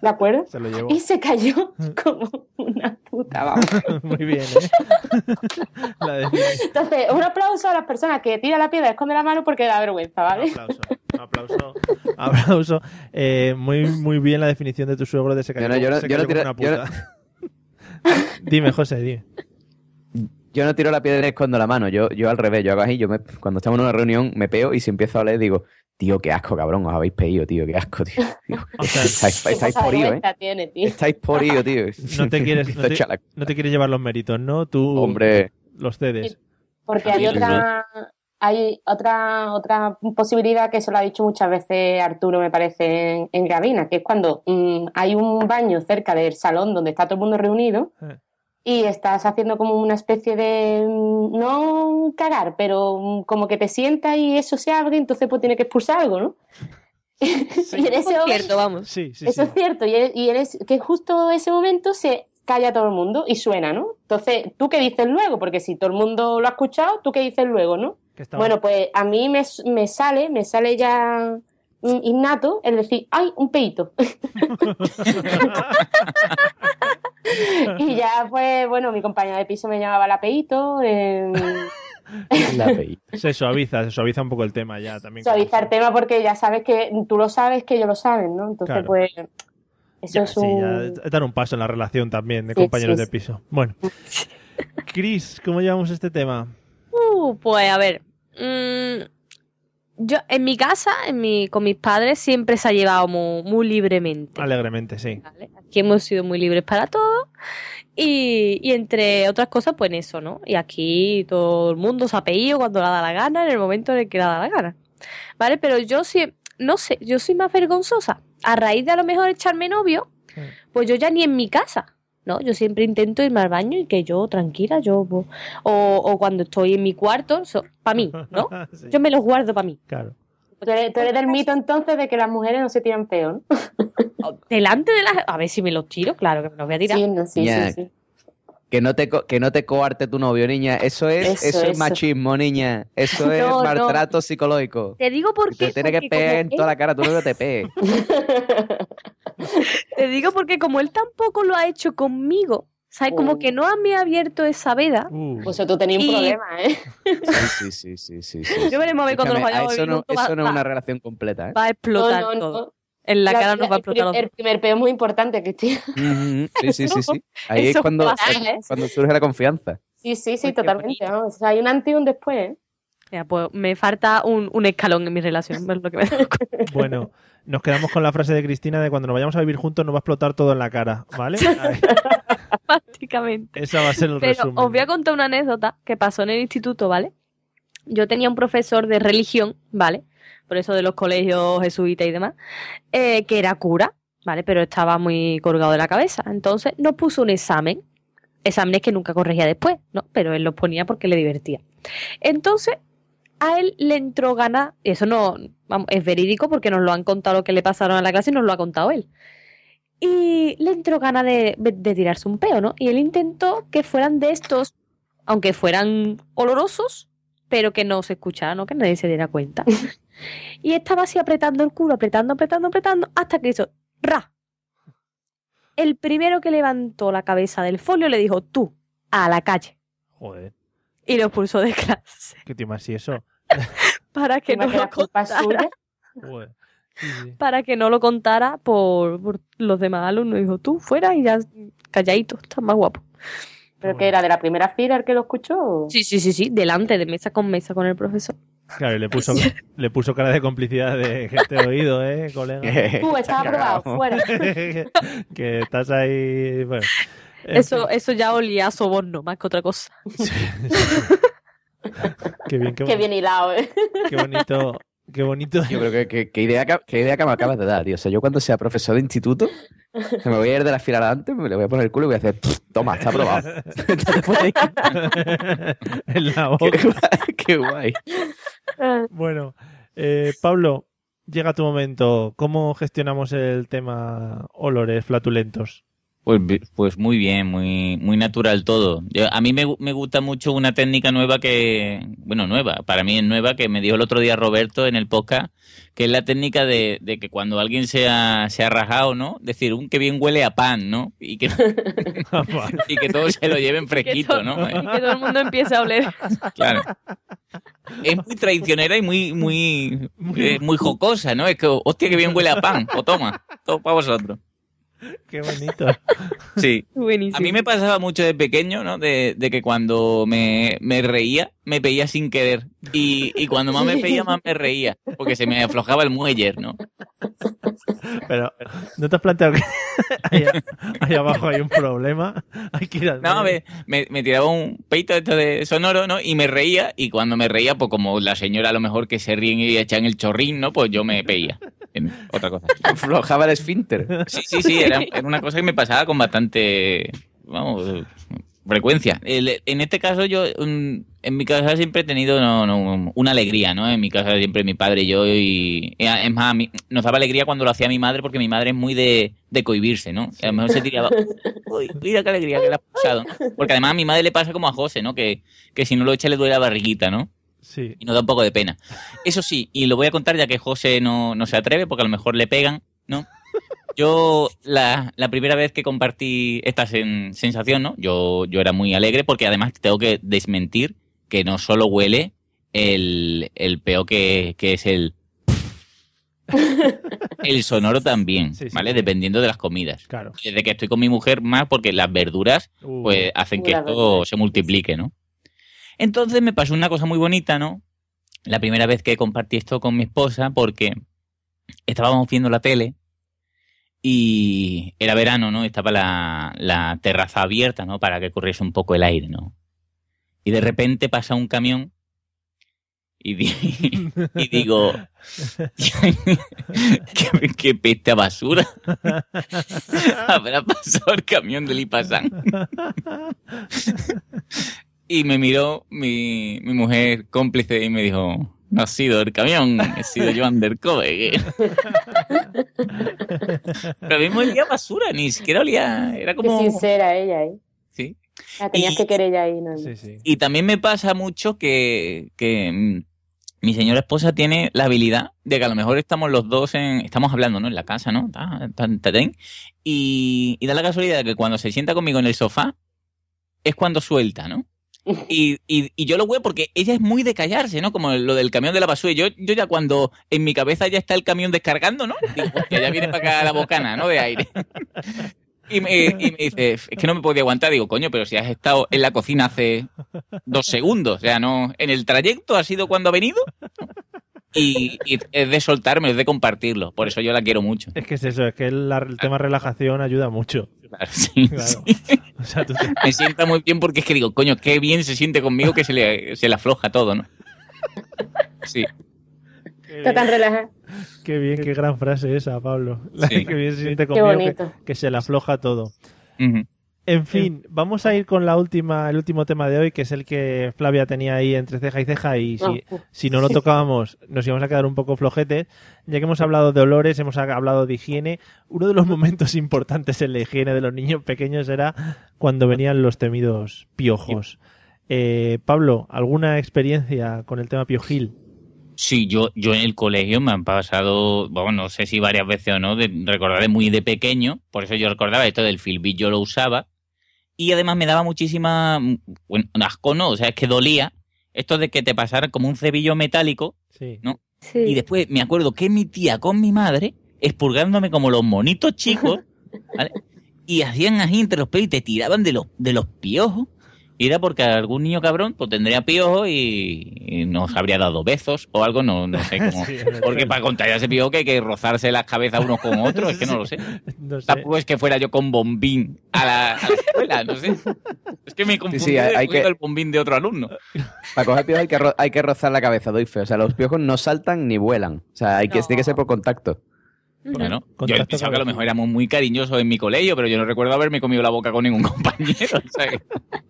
¿de acuerdo? Se lo llevó. Y se cayó como una puta, vamos. Muy bien, ¿eh? La. Entonces, un aplauso a las personas que tiran la piedra y esconden la mano porque da vergüenza, ¿vale? Un aplauso. Aplauso. Eh, muy, muy bien la definición de tu suegro de se cayó, Yo no- yo no- se yo no cayó como tiro- una yo puta. dime, José, dime. Yo no tiro la piedra y escondo la mano. Yo, yo al revés. Yo hago así. Yo me, cuando estamos en una reunión me peo y si empiezo a oler digo, tío, qué asco, cabrón. Os habéis pedido, tío. Qué asco, tío. Estáis, por ¿eh? tiene, tío. Estáis por tío. No te quieres, no a te, no quieres llevar los méritos, ¿no? Tú Hombre. los cedes. Porque hay otra, hay otra, otra posibilidad que se lo ha dicho muchas veces Arturo, me parece, en, en Gravina, que es cuando mm, hay un baño cerca del salón donde está todo el mundo reunido Eh. Y estás haciendo como una especie de, mm, no cagar, pero mm, como que te sientas y eso se abre, entonces pues tienes que expulsar algo, ¿no? y en ese Por momento- cierto, vamos. Sí, sí, eso es cierto, y, es- y en es- que justo ese momento se calla todo el mundo y suena, ¿no? Entonces, ¿tú qué dices luego? Porque si todo el mundo lo ha escuchado, ¿tú qué dices luego, no? Bueno, pues a mí me, me sale, me sale ya mm, innato el decir, ¡ay, un peito! y ya, pues, bueno, mi compañera de piso me llamaba la peito, eh, Se suaviza, se suaviza un poco el tema ya también. suavizar tema porque ya sabes que tú lo sabes que ellos lo saben, ¿no? Entonces, Claro. pues, eso Ya, es sí, un... ya dar un paso en la relación también de Sí, compañeros sí, de sí. piso. Bueno. Cris, ¿cómo llevamos este tema? Uh, pues a ver. mm, yo, en mi casa, en mi, con mis padres, siempre se ha llevado muy, muy libremente. Alegremente, sí. Aquí hemos sido muy libres para todo. Y, y entre otras cosas, pues en eso, ¿no? Y aquí todo el mundo se ha pedido cuando le da la gana, en el momento en el que le da la gana. ¿Vale? Pero yo sí, no sé, yo soy más vergonzosa. A raíz de a lo mejor echarme novio, pues yo ya ni en mi casa. ¿No? Yo siempre intento irme al baño y que yo tranquila, yo o, o cuando estoy en mi cuarto, para mí, ¿no? Yo me los guardo para mí. Claro. Tú eres, tú eres del mito entonces de que las mujeres no se tiran peo, ¿no? Delante de las... A ver si me los tiro, claro que me los voy a tirar. Sí, no, sí, sí. Que no, te, que no te coarte tu novio, niña. Eso es, Eso, eso, es eso. machismo, niña. Eso es No, no. maltrato psicológico. Te digo por Te qué. tiene que pegar en toda la cara, tu novio te pegue. Te digo porque como él tampoco lo ha hecho conmigo, ¿sabes? Como que no me ha abierto esa veda. Pues tú tenías un problema, ¿eh? Sí, sí, sí, sí, sí, sí. Yo veremos a ver cuando nos vayamos a Eso no, eso no es va- una relación completa, ¿eh? Va a explotar No, no, todo. No. En la, cara nos va a el, explotar el primer peo es muy importante, Cristina. Sí, sí, sí, sí. Ahí es cuando, pasa, ¿eh? cuando surge la confianza. Sí, sí, sí, totalmente. vamos. O sea, hay un antes y un después, ¿eh? Ya, pues me falta un, un escalón en mi relación. es lo que me doy cuenta. Bueno, nos quedamos con la frase de Cristina de cuando nos vayamos a vivir juntos nos va a explotar todo en la cara, ¿vale? Prácticamente. Esa va a ser el Pero resumen. os voy a contar una anécdota que pasó en el instituto, ¿vale? Yo tenía un profesor de religión, ¿vale? Por eso de los colegios jesuitas y demás, eh, que era cura, ¿vale? Pero estaba muy colgado de la cabeza. Entonces nos puso un examen, exámenes que nunca corregía después, ¿no? Pero él los ponía porque le divertía. Entonces, a él le entró ganas, eso no vamos, es verídico porque nos lo han contado lo que le pasaron a la clase y nos lo ha contado él. Y le entró ganas de, de tirarse un peo, ¿no? Y él intentó que fueran de estos, aunque fueran olorosos, pero que no se escuchara, ¿no? Que nadie se diera cuenta. y estaba así apretando el culo, apretando, apretando, apretando, hasta que hizo ¡ra! El primero que levantó la cabeza del folio le dijo, tú, a la calle. Joder, Y lo expulsó de clase qué más y eso. para que no lo contara. suya. Joder. Sí, sí. Para que no lo contara por, por los demás alumnos. Dijo, tú, fuera y ya calladito, estás más guapo. ¿Pero que era de la primera fila el que lo escuchó? Sí, sí, sí, sí, delante, de mesa con mesa con el profesor. Claro, y le puso, le puso cara de complicidad de que te he oído, ¿eh, colega? Tú, estás aprobado, fuera. que estás ahí... Bueno, en Eso, eso ya olía a soborno más que otra cosa. Qué bien, qué, Qué bien hilado, ¿eh? qué bonito, Qué bonito. Yo creo que, que- que idea, que- qué idea que me acabas de dar, tío. O sea, yo cuando sea profesor de instituto, me voy a ir de la fila adelante, me le voy a poner el culo y voy a hacer, toma, está aprobado. En la Qué boca. guay, qué guay. Bueno, eh, Pablo, llega tu momento. ¿Cómo gestionamos el tema olores flatulentos? Pues, pues muy bien, muy, muy natural todo. Yo- a mí me, me gusta mucho una técnica nueva que, bueno, nueva, para mí es nueva, que me dijo el otro día Roberto en el podcast, que es la técnica de, de que cuando alguien se ha, se ha rajado, ¿no? Decir, un que bien huele a pan, ¿no? Y que, y que todos se lo lleven fresquito, ¿no? Y que todo el mundo empiece a oler. Claro. Es muy traicionera y muy, muy, eh, muy jocosa, ¿no? Es que, hostia, que bien huele a pan. O toma, todo para vosotros. Qué bonito. Sí. Buenísimo. A mí me pasaba mucho de pequeño, ¿no? De, de que cuando me, me reía, me peía sin querer. Y, y cuando más me peía, más me reía. Porque se me aflojaba el mueller, ¿no? Pero, ¿no te has planteado que ahí, abajo hay un problema? Hay que ir al No, me, me, me tiraba un peito esto de sonoro, ¿no? Y me reía. Y cuando me reía, pues como la señora a lo mejor que se ríen y echan el chorrín, ¿no? Pues yo me peía. En otra cosa. Aflojaba el esfínter. Sí, sí, sí, era, era una cosa que me pasaba con bastante, vamos, frecuencia. El- en este caso yo, mm, en mi casa siempre he tenido no, no, una alegría, ¿no? En mi casa siempre mi padre y yo y, y es más, a mí- nos daba alegría cuando lo hacía mi madre porque mi madre es muy de, de cohibirse, ¿no? A lo mejor se tiraba, uy, mira qué alegría que le ha pasado. ¿no? Porque además a mi madre le pasa como a José, ¿no? Que, que si no lo echa le duele la barriguita, ¿no? Sí. Y nos da un poco de pena. Eso sí, y lo voy a contar ya que José no, no se atreve, porque a lo mejor le pegan, ¿no? Yo, la, la primera vez que compartí esta sen- sensación, ¿no? Yo, yo era muy alegre porque además tengo que desmentir que no solo huele el, el peo que, que es el... El sonoro también, Sí, sí, ¿vale? sí. Dependiendo de las comidas. Claro. Desde que estoy con mi mujer más porque las verduras Uh. pues hacen que esto se multiplique, ¿no? Entonces me pasó una cosa muy bonita, ¿no? La primera vez que compartí esto con mi esposa porque estábamos viendo la tele y era verano, ¿no? Estaba la, terraza abierta, ¿no? Para que corriese un poco el aire, ¿no? Y de repente pasa un camión y digo, ¿qué, qué peste a basura habrá pasado el camión del Ipasán. Y me miró mi, mi mujer cómplice y me dijo, no ha sido el camión, he sido yo undercover. Pero a mí me olía basura, ni siquiera olía, era Qué como... sincera ella, ¿eh? Sí. La tenías Y- que querer ya ahí, ¿no? Y también me pasa mucho que, que mm, mi señora esposa tiene la habilidad de que a lo mejor estamos los dos en, estamos hablando, ¿no? En la casa, ¿no? Y, y da la casualidad de que cuando se sienta conmigo en el sofá es cuando suelta, ¿no? Y, y, y yo lo veo porque ella es muy de callarse, ¿no? Como lo del camión de la basura. Yo, yo ya cuando en mi cabeza ya está el camión descargando, ¿no? Digo, hostia, ya viene para acá la bocana, ¿no? De aire. Y me, y me dice, es que no me podía aguantar. Digo, coño, pero si has estado en la cocina hace dos segundos. O sea, no. En el trayecto ha sido cuando ha venido. Y, y es de soltarme, es de compartirlo. Por eso yo la quiero mucho. Es que es eso, es que el, la- el tema relajación ayuda mucho. Claro, sí, Claro. sí. O sea, tú te- Me sienta muy bien porque es que digo, coño, qué bien se siente conmigo que se le, se le afloja todo, ¿no? Sí. Está tan relajada. Qué bien, qué gran frase esa, Pablo. La Sí. que bien se siente Qué conmigo, que, bonito. que se le afloja todo. Ujú. En fin, vamos a ir con la última, el último tema de hoy, que es el que Flavia tenía ahí entre ceja y ceja, y si, Oh. si no lo tocábamos, nos íbamos a quedar un poco flojetes. Ya que hemos hablado de olores, hemos ha- hablado de higiene, uno de los momentos importantes en la higiene de los niños pequeños era cuando venían los temidos piojos. Eh, Pablo, ¿alguna experiencia con el tema piojil? Sí, yo, yo en el colegio me han pasado, bueno, no sé si varias veces o no, de recordar de muy de pequeño, por eso yo recordaba esto del Filbit, yo lo usaba, y además me daba muchísima, bueno, asco no, o sea, es que dolía esto de que te pasara como un cebillo metálico, Sí. ¿no? Y después me acuerdo que mi tía con mi madre, expurgándome como los monitos chicos, ¿vale? Y hacían así entre los pelos y te tiraban de los, de los piojos. Y era porque algún niño cabrón pues tendría piojo y, y nos habría dado besos o algo, no, no sé cómo. Sí, porque para contagiar ese piojo que hay que rozarse las cabezas unos con otros, es que no lo sé. No sé. Tampoco es que fuera yo con bombín a la, a la escuela, no sé. Es que me confundí sí, hay- hay que- el bombín de otro alumno. Para coger piojos hay que, ro- hay que rozar la cabeza, doy fe. O sea, los piojos no saltan ni vuelan. O sea, hay que, tiene que ser por contacto. Bueno, yo pensaba que a lo mejor éramos muy cariñosos en mi colegio, pero yo no recuerdo haberme comido la boca con ningún compañero. o sea que-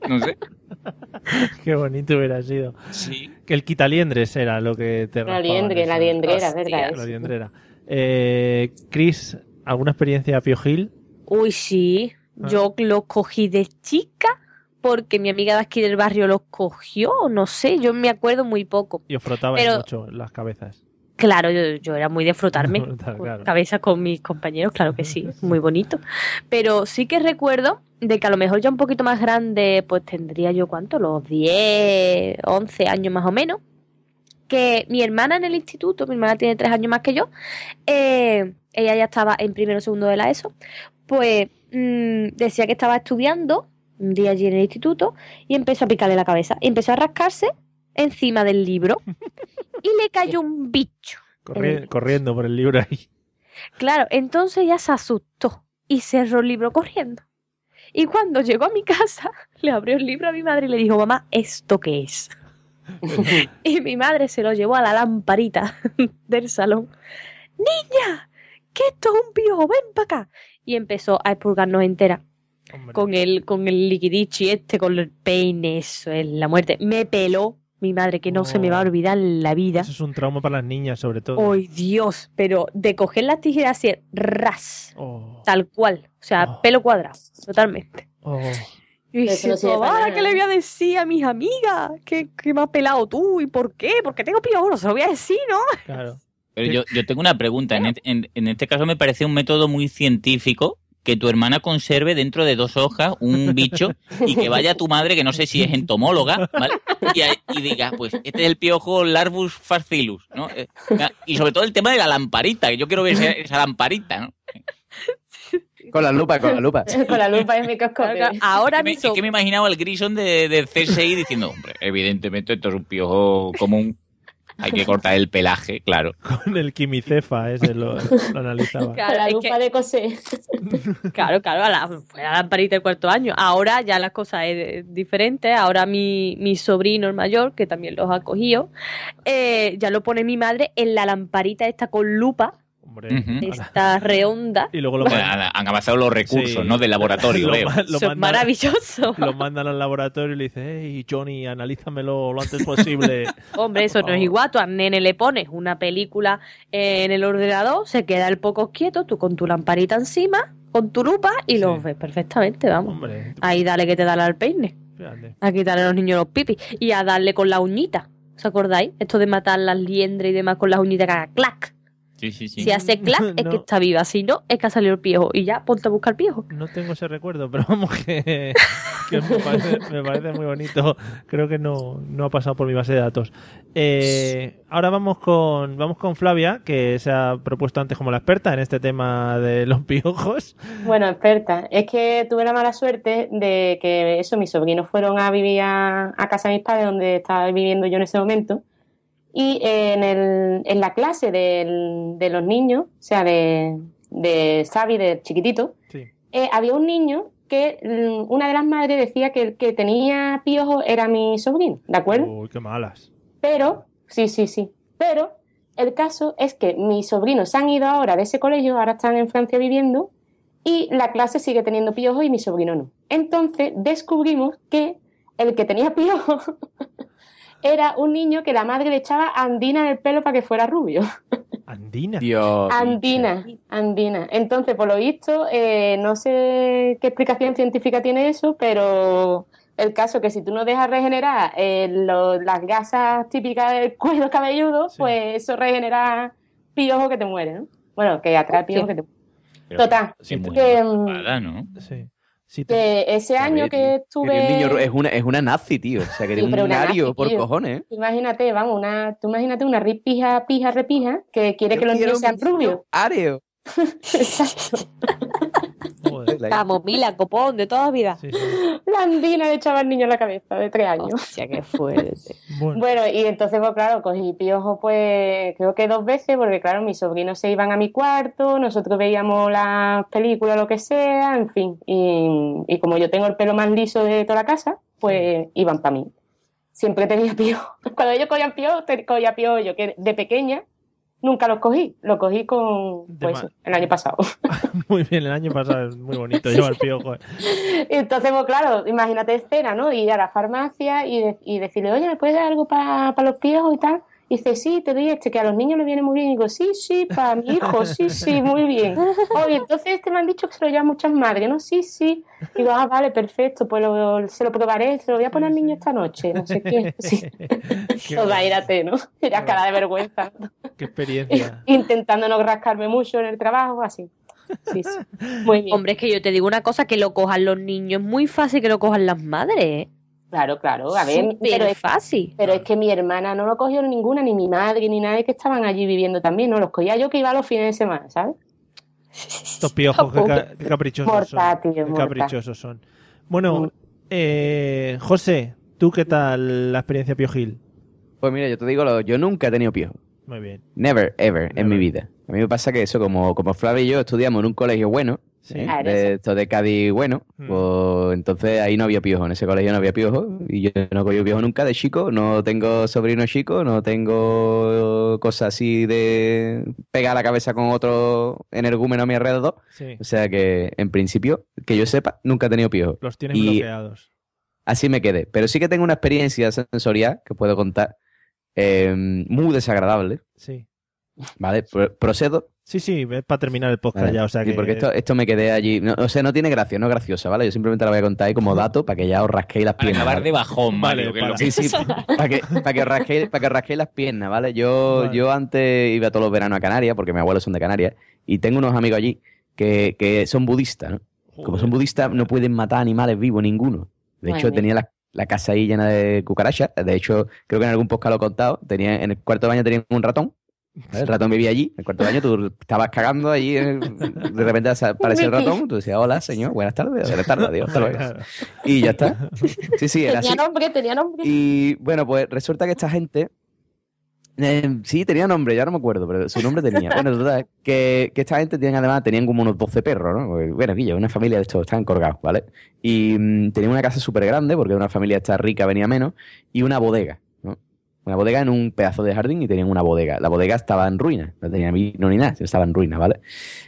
no sé. Qué bonito hubiera sido. Sí. Que el quitaliendres era lo que te La liendre, la liendrera, ¿verdad? La liendrera. Eh, Chris, ¿alguna experiencia piojil? Uy, sí. Ah. Yo los cogí de chica porque mi amiga de aquí del barrio los cogió, no sé, yo me acuerdo muy poco. Y os frotabais Pero- mucho las cabezas. Claro, yo, yo era muy de frotarme Frotar, claro. cabeza con mis compañeros, claro que sí, muy bonito. Pero sí que recuerdo de que a lo mejor ya un poquito más grande, pues tendría yo cuánto, los 10, 11 años más o menos, que mi hermana en el instituto, mi hermana tiene 3 años más que yo, eh, ella ya estaba en primero o segundo de la ESO, pues mm, decía que estaba estudiando un día allí en el instituto y empezó a picarle la cabeza, y empezó a rascarse encima del libro y le cayó un bicho. Corri- corriendo por el libro ahí. Claro, entonces ella se asustó y cerró el libro corriendo. Y cuando llegó a mi casa, le abrió el libro a mi madre y le dijo, mamá, ¿esto qué es? y mi madre se lo llevó a la lamparita del salón. Niña, que esto es un piojo, ven para acá. Y empezó a expurgarnos entera. Con el, con el liquidichi este, con el peine, eso es la muerte. Me peló mi madre, que no se me va a olvidar en la vida. Eso es un trauma para las niñas, sobre todo. ¡Ay, Dios! Pero de coger las tijeras así, ras. Oh. Tal cual. O sea, pelo cuadrado. Totalmente. Oh. Y Eso dice, no sirve para "Ahora, nada, ¿qué le voy a decir a mis amigas? ¿Qué, qué me has pelado tú? ¿Y por qué? Porque tengo piojos, se lo voy a decir, ¿no? Claro. Pero yo, yo tengo una pregunta. En, et- en- en este caso me parece un método muy científico que tu hermana conserve dentro de dos hojas un bicho y que vaya tu madre, que no sé si es entomóloga, ¿vale? Y, diga, pues este es el piojo Larvus fascilus, ¿no? Eh, Y sobre todo el tema de la lamparita, que yo quiero ver esa, esa lamparita, ¿no? Con la lupa, con la lupa. Con la lupa y el microscopio. Ahora es que, me, es que me imaginaba el Grison de, de CSI diciendo, hombre, evidentemente esto es un piojo común, hay que cortar el pelaje, claro. Con el quimicefa ese lo, lo analizaba. Claro, la es lupa de coser. Claro, claro, a la, fue la lamparita del cuarto año. Ahora ya las cosas es diferente. Ahora mi, mi sobrino, el mayor, que también los ha cogido, eh, ya lo pone mi madre en la lamparita esta con lupa, Ujú. esta redonda. Y luego lo Bueno, mandan, han avanzado los recursos, Sí. ¿no? Del laboratorio, Lo veo. lo Eso es mandan- maravilloso. lo mandan al laboratorio y le dicen, hey, Johnny, analízamelo lo antes posible. Hombre, eso no es igual. Tú al nene le pones una película en el ordenador, se queda el poco quieto, tú con tu lamparita encima, con tu lupa y lo ves perfectamente, vamos. Hombre, Ahí dale que te da al peine. fíjate. A quitarle a los niños los pipis. Y a darle con la uñita. ¿Os acordáis? Esto de matar las liendres y demás con las uñitas que haga clac. Sí, sí, sí. Si hace clac es No. que está viva. Si no, es que ha salido el piojo. Y ya, ponte a buscar piojo. No tengo ese recuerdo, pero vamos que, que me, parece, me parece muy bonito. Creo que no, no ha pasado por mi base de datos. Eh, ahora vamos con, vamos con Flavia, que se ha propuesto antes como la experta en este tema de los piojos. Bueno, experta, es que tuve la mala suerte de que eso, mis sobrinos fueron a vivir a, a casa de mis padres, donde estaba viviendo yo en ese momento, y en, el, en la clase del- de los niños, o sea, de, de Xavi, de chiquitito, Sí. eh, había un niño que mm, una de las madres decía que el que tenía piojo era mi sobrino, ¿de acuerdo? Uy, qué malas. Pero, sí, sí, sí. Pero el caso es que mis sobrinos se han ido ahora de ese colegio, ahora están en Francia viviendo, y la clase sigue teniendo piojo y mi sobrino no. Entonces descubrimos que el que tenía piojo era un niño que la madre le echaba andina en el pelo para que fuera rubio. Andina. Dios. Andina, andina. Entonces, por lo visto, eh, no sé qué explicación científica tiene eso, pero el caso es que si tú no dejas regenerar eh, lo- las gasas típicas del cuero cabelludo, pues eso regenera piojo que te muere, ¿no? Bueno, que atrae piojo que te muere. Pero Total, qué muy que, mm, malvada, ¿no? Sí. Sí, ese año que Que el estuve... niño es una, es una nazi, tío. O sea, que Sí, eres un pero una ario nazi, por tío. cojones. ¿eh? Imagínate, vamos, una, tú imagínate una ripija, pija, repija, que quiere Yo que los niños sean rubios. Areo. Exacto. Camomila, copón, de toda la vida. La andina le echaba al niño en la cabeza de tres años. Hostia, qué fuerte. Bueno, y entonces, pues claro, cogí piojo, pues creo que dos veces, porque claro, mis sobrinos se iban a mi cuarto, nosotros veíamos las películas, lo que sea, en fin. Y, y como yo tengo el pelo más liso de toda la casa, pues iban para mí. Siempre tenía piojo. Cuando ellos cogían piojo, cogía piojo yo, que de pequeña nunca los cogí. Los cogí con, pues, el año pasado. Muy bien, el año pasado es muy bonito llevar piojo. Y Entonces, pues claro, imagínate escena, ¿no? Ir a la farmacia y, de- y decirle, oye, ¿me puedes dar algo para los piojos y tal? Y dice, sí, te doy este, que a los niños les viene muy bien. Y digo, sí, sí, para mi hijo, sí, sí, muy bien. Oye, entonces este me han dicho que se lo llevan muchas madres, ¿no? Sí, sí. Digo, ah, vale, perfecto, pues lo- se lo probaré, se lo voy a poner al niño esta noche, no sé qué. Sí. Pues imagínate, ¿no? Era cara de vergüenza. Qué experiencia. Intentando no rascarme mucho en el trabajo, así. Sí, sí. Muy bien. Hombre, es que yo te digo una cosa, que lo cojan los niños es muy fácil que lo cojan las madres. Claro, claro, a ver, Súper pero es fácil. Pero es que mi hermana no lo cogió ninguna, ni mi madre, ni nadie que estaban allí viviendo también, no los cogía yo que iba los fines de semana, ¿sabes? Estos piojos, qué, ca- qué caprichosos Mortal, tío, son. Caprichosos son. Bueno, eh, José, ¿tú qué tal la experiencia piojil? Pues mira, yo te digo, lo- yo nunca he tenido piojo. Muy bien. Never, ever, en mi vida. A mí me pasa que eso, como, como Flavio y yo estudiamos en un colegio bueno, Claro, de, esto de Cádiz bueno, pues entonces ahí no había piojo, en ese colegio no había piojo, y yo no he cogido piojo nunca de chico, no tengo sobrino chico, no tengo cosas así de pegar la cabeza con otro energúmeno a mi alrededor. Sí. O sea que, en principio, que yo sepa, nunca he tenido piojo. Los tienes Y bloqueados. Así me quedé. Pero sí que tengo una experiencia sensorial que puedo contar eh, muy desagradable. Sí. ¿Vale? Pro- procedo. Sí, sí, es para terminar el podcast ¿vale? ya, o sea Sí, que... porque esto, esto me quedé allí. No, o sea, no tiene gracia, no es graciosa, ¿vale? Yo simplemente la voy a contar ahí como dato para que ya os rasquéis las Para piernas. acabar ¿vale? de bajón, que- Sí, sí, para que, para que os rasquéis, para que os rasquéis las piernas, ¿vale? Yo, yo antes iba todos los veranos a Canarias, porque mis abuelos son de Canarias, y tengo unos amigos allí que, que son budistas, ¿no? Como son budistas, no pueden matar animales vivos ninguno. De hecho, tenía la, la casa ahí llena de cucarachas. De hecho, creo que en algún podcast lo he contado. Tenía, en el cuarto de baño tenía un ratón. El ratón vivía allí. En el cuarto de baño tú estabas cagando allí. eh, De repente aparecía el ratón. Tú decías, hola, señor, buenas tardes. Buenas tardes, adiós, hasta luego. Y ya está. Sí, sí, era así. Tenía nombre, tenía nombre. Y bueno, pues resulta que esta gente. eh, sí, tenía nombre, ya no me acuerdo, pero su nombre tenía. Bueno, total, que, que esta gente tenían además, tenían como unos 12 perros, ¿no? Porque, Bueno, Guillo, una familia de estos, estaban colgados, ¿vale? Y mm, tenían una casa súper grande, porque una familia esta rica venía menos, y una bodega. Una bodega en un pedazo de jardín y tenían una bodega. La bodega estaba en ruina, no tenía vino ni nada, estaba en ruina, ¿vale?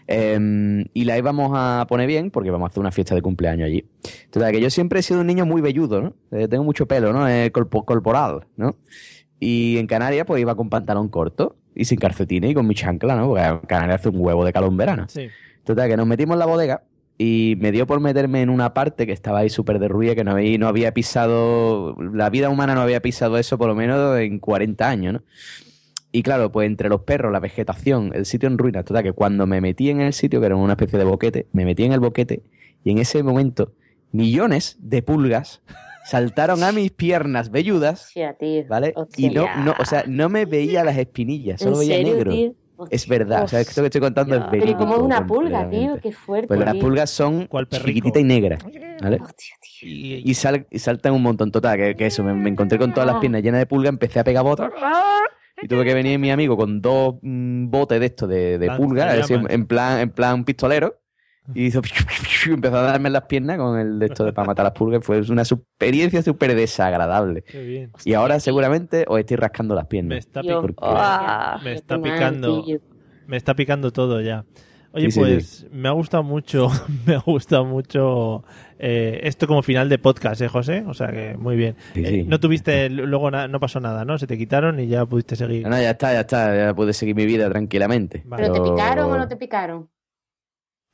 Em, y la íbamos a poner bien porque vamos a hacer una fiesta de cumpleaños allí. Total, que yo siempre he sido un niño muy velludo, ¿no? Eh, tengo mucho pelo, ¿no? Eh, corpo- corporal, ¿no? Y en Canarias, pues iba con pantalón corto y sin calcetines y con mi chancla, ¿no? Porque en Canarias hace un huevo de calor en verano. Sí. Total, que nos metimos en la bodega y me dio por meterme en una parte que estaba ahí súper derruida, que no había, no había pisado, la vida humana no había pisado eso por lo menos en 40 años, ¿no? Y claro, pues entre los perros, la vegetación, el sitio en ruinas, total, que cuando me metí en el sitio, que era una especie de boquete, me metí en el boquete y en ese momento millones de pulgas saltaron a mis piernas velludas, Hostia. ¿vale? Y no, no, o sea, no me veía las espinillas, solo ¿En veía serio, negro. tío? Es verdad, o sea, esto que estoy contando es Pero ¿y verídico. cómo es una pulga, tío? Qué fuerte. Pues las pulgas son chiquititas y negras, ¿vale? Y, sal- y saltan un montón. Total, que, que eso, me, me encontré con todas las piernas llenas de pulgas, empecé a pegar botas. Y tuve que venir mi amigo con dos mm, botes de estos de, de pulgas, es decir, Lanzallamas. en plan, en plan pistolero. Y hizo, empezó a darme en las piernas con el de esto de para matar las pulgas. Fue una experiencia súper desagradable. Qué bien. Y ahora seguramente os estoy rascando las piernas. Me está, pi- Porque- me está qué mal, picando. Me está picando todo ya. Oye, Sí, sí, pues me ha gustado mucho, me ha gustado mucho eh, esto como final de podcast, ¿eh, José? O sea que muy bien. Sí, Eh, no tuviste, luego na- no pasó nada, ¿no? Se te quitaron y ya pudiste seguir. No, no, ya está, ya está, ya pude seguir mi vida tranquilamente. ¿Pero te picaron o no te picaron?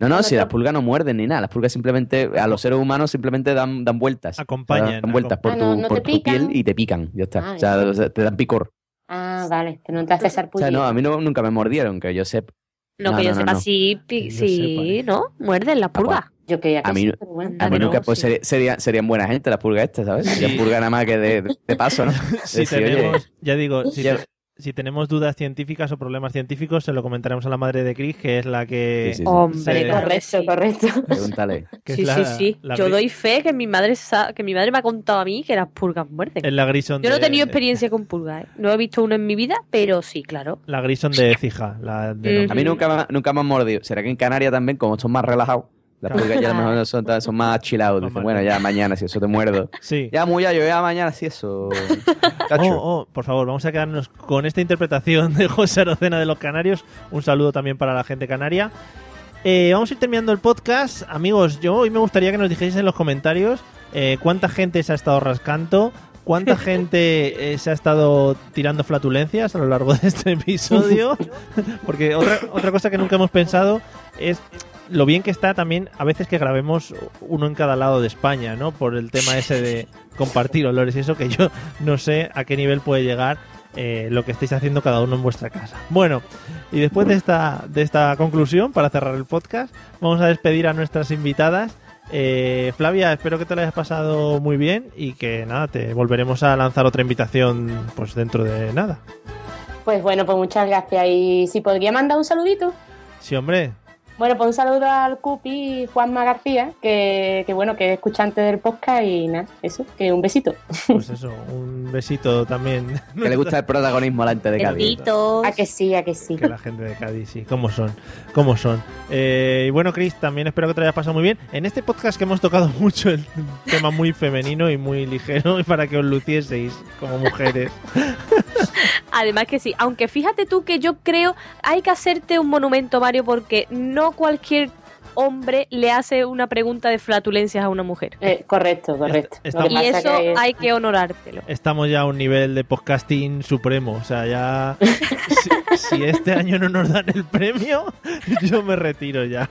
No, no, si las pulgas no muerden ni nada, las pulgas simplemente, a los seres humanos simplemente dan, dan vueltas. Acompañan, Dan vueltas por, Ah, tu, no, no por te tu pican. piel y te pican, ya está. Ah, o, sea, ya. o sea, te dan picor. Ah, vale, que no te haces O sea, no, a mí no, nunca me mordieron, que yo sepa. No, que yo sepa, sí, pi- sí, ¿no? Muerden las pulgas. Yo creía A mí, a mí nunca, pues seri- sería- serían buena gente las pulgas estas, ¿sabes? Serían pulgas nada más que de, de paso, ¿no? Si oye, tenemos, ya digo, si, ya- te- si tenemos dudas científicas o problemas científicos, se lo comentaremos a la madre de Chris, que es la que... Sí, sí, sí. Hombre, se- Correcto, correcto. Pregúntale. Sí, la- sí, sí. la Yo doy fe que mi madre sa- que mi madre me ha contado a mí que las purgas muerden. es la Grison Yo no he de- tenido experiencia con purgas, ¿eh? No he visto uno en mi vida, pero sí, claro. La Grison de Cija. La de Ujú. A mí nunca, me- nunca me han mordido. ¿Será que en Canarias también, como son más relajados? Las Claro. pulgas ya a lo mejor son, son más chillados. Dicen, bueno, ya mañana, si eso te muerdo. Sí. Ya, muy ya, yo ya mañana, si eso. Oh, oh, por favor, vamos a quedarnos con esta interpretación de José Arocena de los Canarios. Un saludo también para la gente canaria. Eh, vamos a ir terminando el podcast. Amigos, yo hoy me gustaría que nos dijeseis en los comentarios eh, cuánta gente se ha estado rascando, cuánta gente eh, se ha estado tirando flatulencias a lo largo de este episodio. Porque otra, otra cosa que nunca hemos pensado es lo bien que está también a veces que grabemos uno en cada lado de España, ¿no? Por el tema ese de compartir olores y eso que yo no sé a qué nivel puede llegar eh, lo que estáis haciendo cada uno en vuestra casa. Bueno, y después de esta, de esta conclusión, para cerrar el podcast, vamos a despedir a nuestras invitadas. Eh, Flavia, espero que te lo hayas pasado muy bien y que nada, te volveremos a lanzar otra invitación pues dentro de nada. Pues bueno, pues muchas gracias. Y si podría mandar un saludito. Sí, hombre, Bueno, pues un saludo al Cupi Juanma García, que, que bueno, que es escuchante del podcast y nada, eso, que un besito. pues eso, un besito también. Que le gusta el protagonismo a la gente de Cádiz. A que sí, a que sí. Que la gente de Cádiz, sí, cómo son, cómo son. Eh, y bueno, Chris, también espero que te lo hayas pasado muy bien. En este podcast que hemos tocado mucho el tema muy femenino y muy ligero y para que os lucieseis como mujeres. Además que sí, aunque fíjate tú que yo creo hay que hacerte un monumento, Mario, porque no cualquier hombre le hace una pregunta de flatulencias a una mujer. Eh, correcto, correcto. Y eso que- hay que honorártelo. Estamos ya a un nivel de podcasting supremo. O sea, ya. si, si este año no nos dan el premio, yo me retiro ya.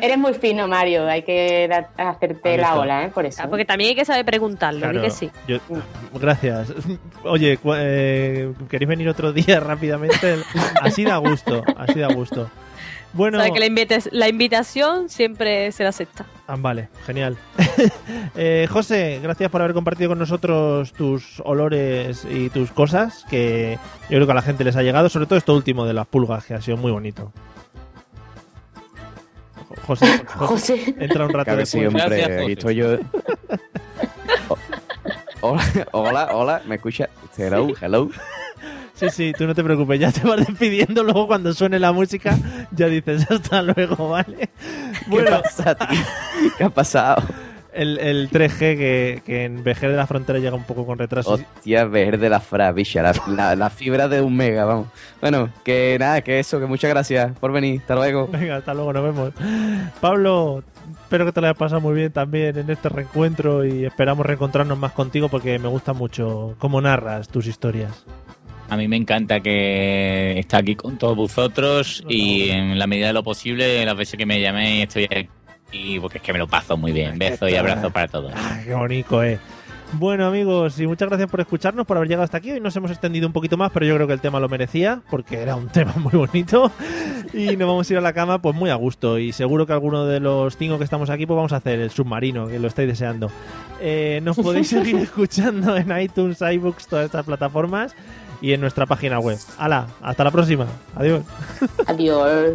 Eres muy fino, Mario, hay que hacerte la ola, ¿eh? Por eso. Ah, Porque también hay que saber preguntarlo, Claro, que sí. yo- gracias. Oye, eh, ¿queréis venir otro día rápidamente? Así da gusto, así da gusto. Bueno, Sabe que la, invitas- la invitación siempre se la acepta. Ah, vale, genial. Eh, José, gracias por haber compartido con nosotros tus olores y tus cosas, que yo creo que a la gente les ha llegado, sobre todo esto último de las pulgas, que ha sido muy bonito. José, José. entra un rato sí, después. hombre. Gracias, aquí José. estoy yo. Oh, Hola, hola, hola, ¿me escucha? Hello, hello. Sí, sí, tú no te preocupes, ya te vas despidiendo, luego cuando suene la música ya dices hasta luego, ¿vale? ¿Qué pasa, tío? ¿Qué ha pasado? El, el 3G que, que en Vejer de la Frontera llega un poco con retraso. Hostia, ver de la fra, bicha, la, la, la fibra de un mega, vamos. Bueno, que nada, que eso, que muchas gracias por venir. Hasta luego. Venga, hasta luego, nos vemos. Pablo, espero que te lo hayas pasado muy bien también en este reencuentro y esperamos reencontrarnos más contigo porque me gusta mucho cómo narras tus historias. A mí me encanta que está aquí con todos vosotros y en la medida de lo posible, las veces que me llaméis estoy aquí porque es que me lo paso muy bien. Besos y abrazos para todos. Ay, qué bonito, eh. Bueno amigos, y muchas gracias por escucharnos, por haber llegado hasta aquí. Hoy nos hemos extendido un poquito más, pero yo creo que el tema lo merecía, porque era un tema muy bonito. Y nos vamos a ir a la cama pues muy a gusto. Y seguro que alguno de los cinco que estamos aquí pues vamos a hacer el submarino, que lo estáis deseando. Eh, nos podéis seguir escuchando en iTunes, iBooks, todas estas plataformas y en nuestra página web. ¡Hala! Hasta la próxima. Adiós. Adiós.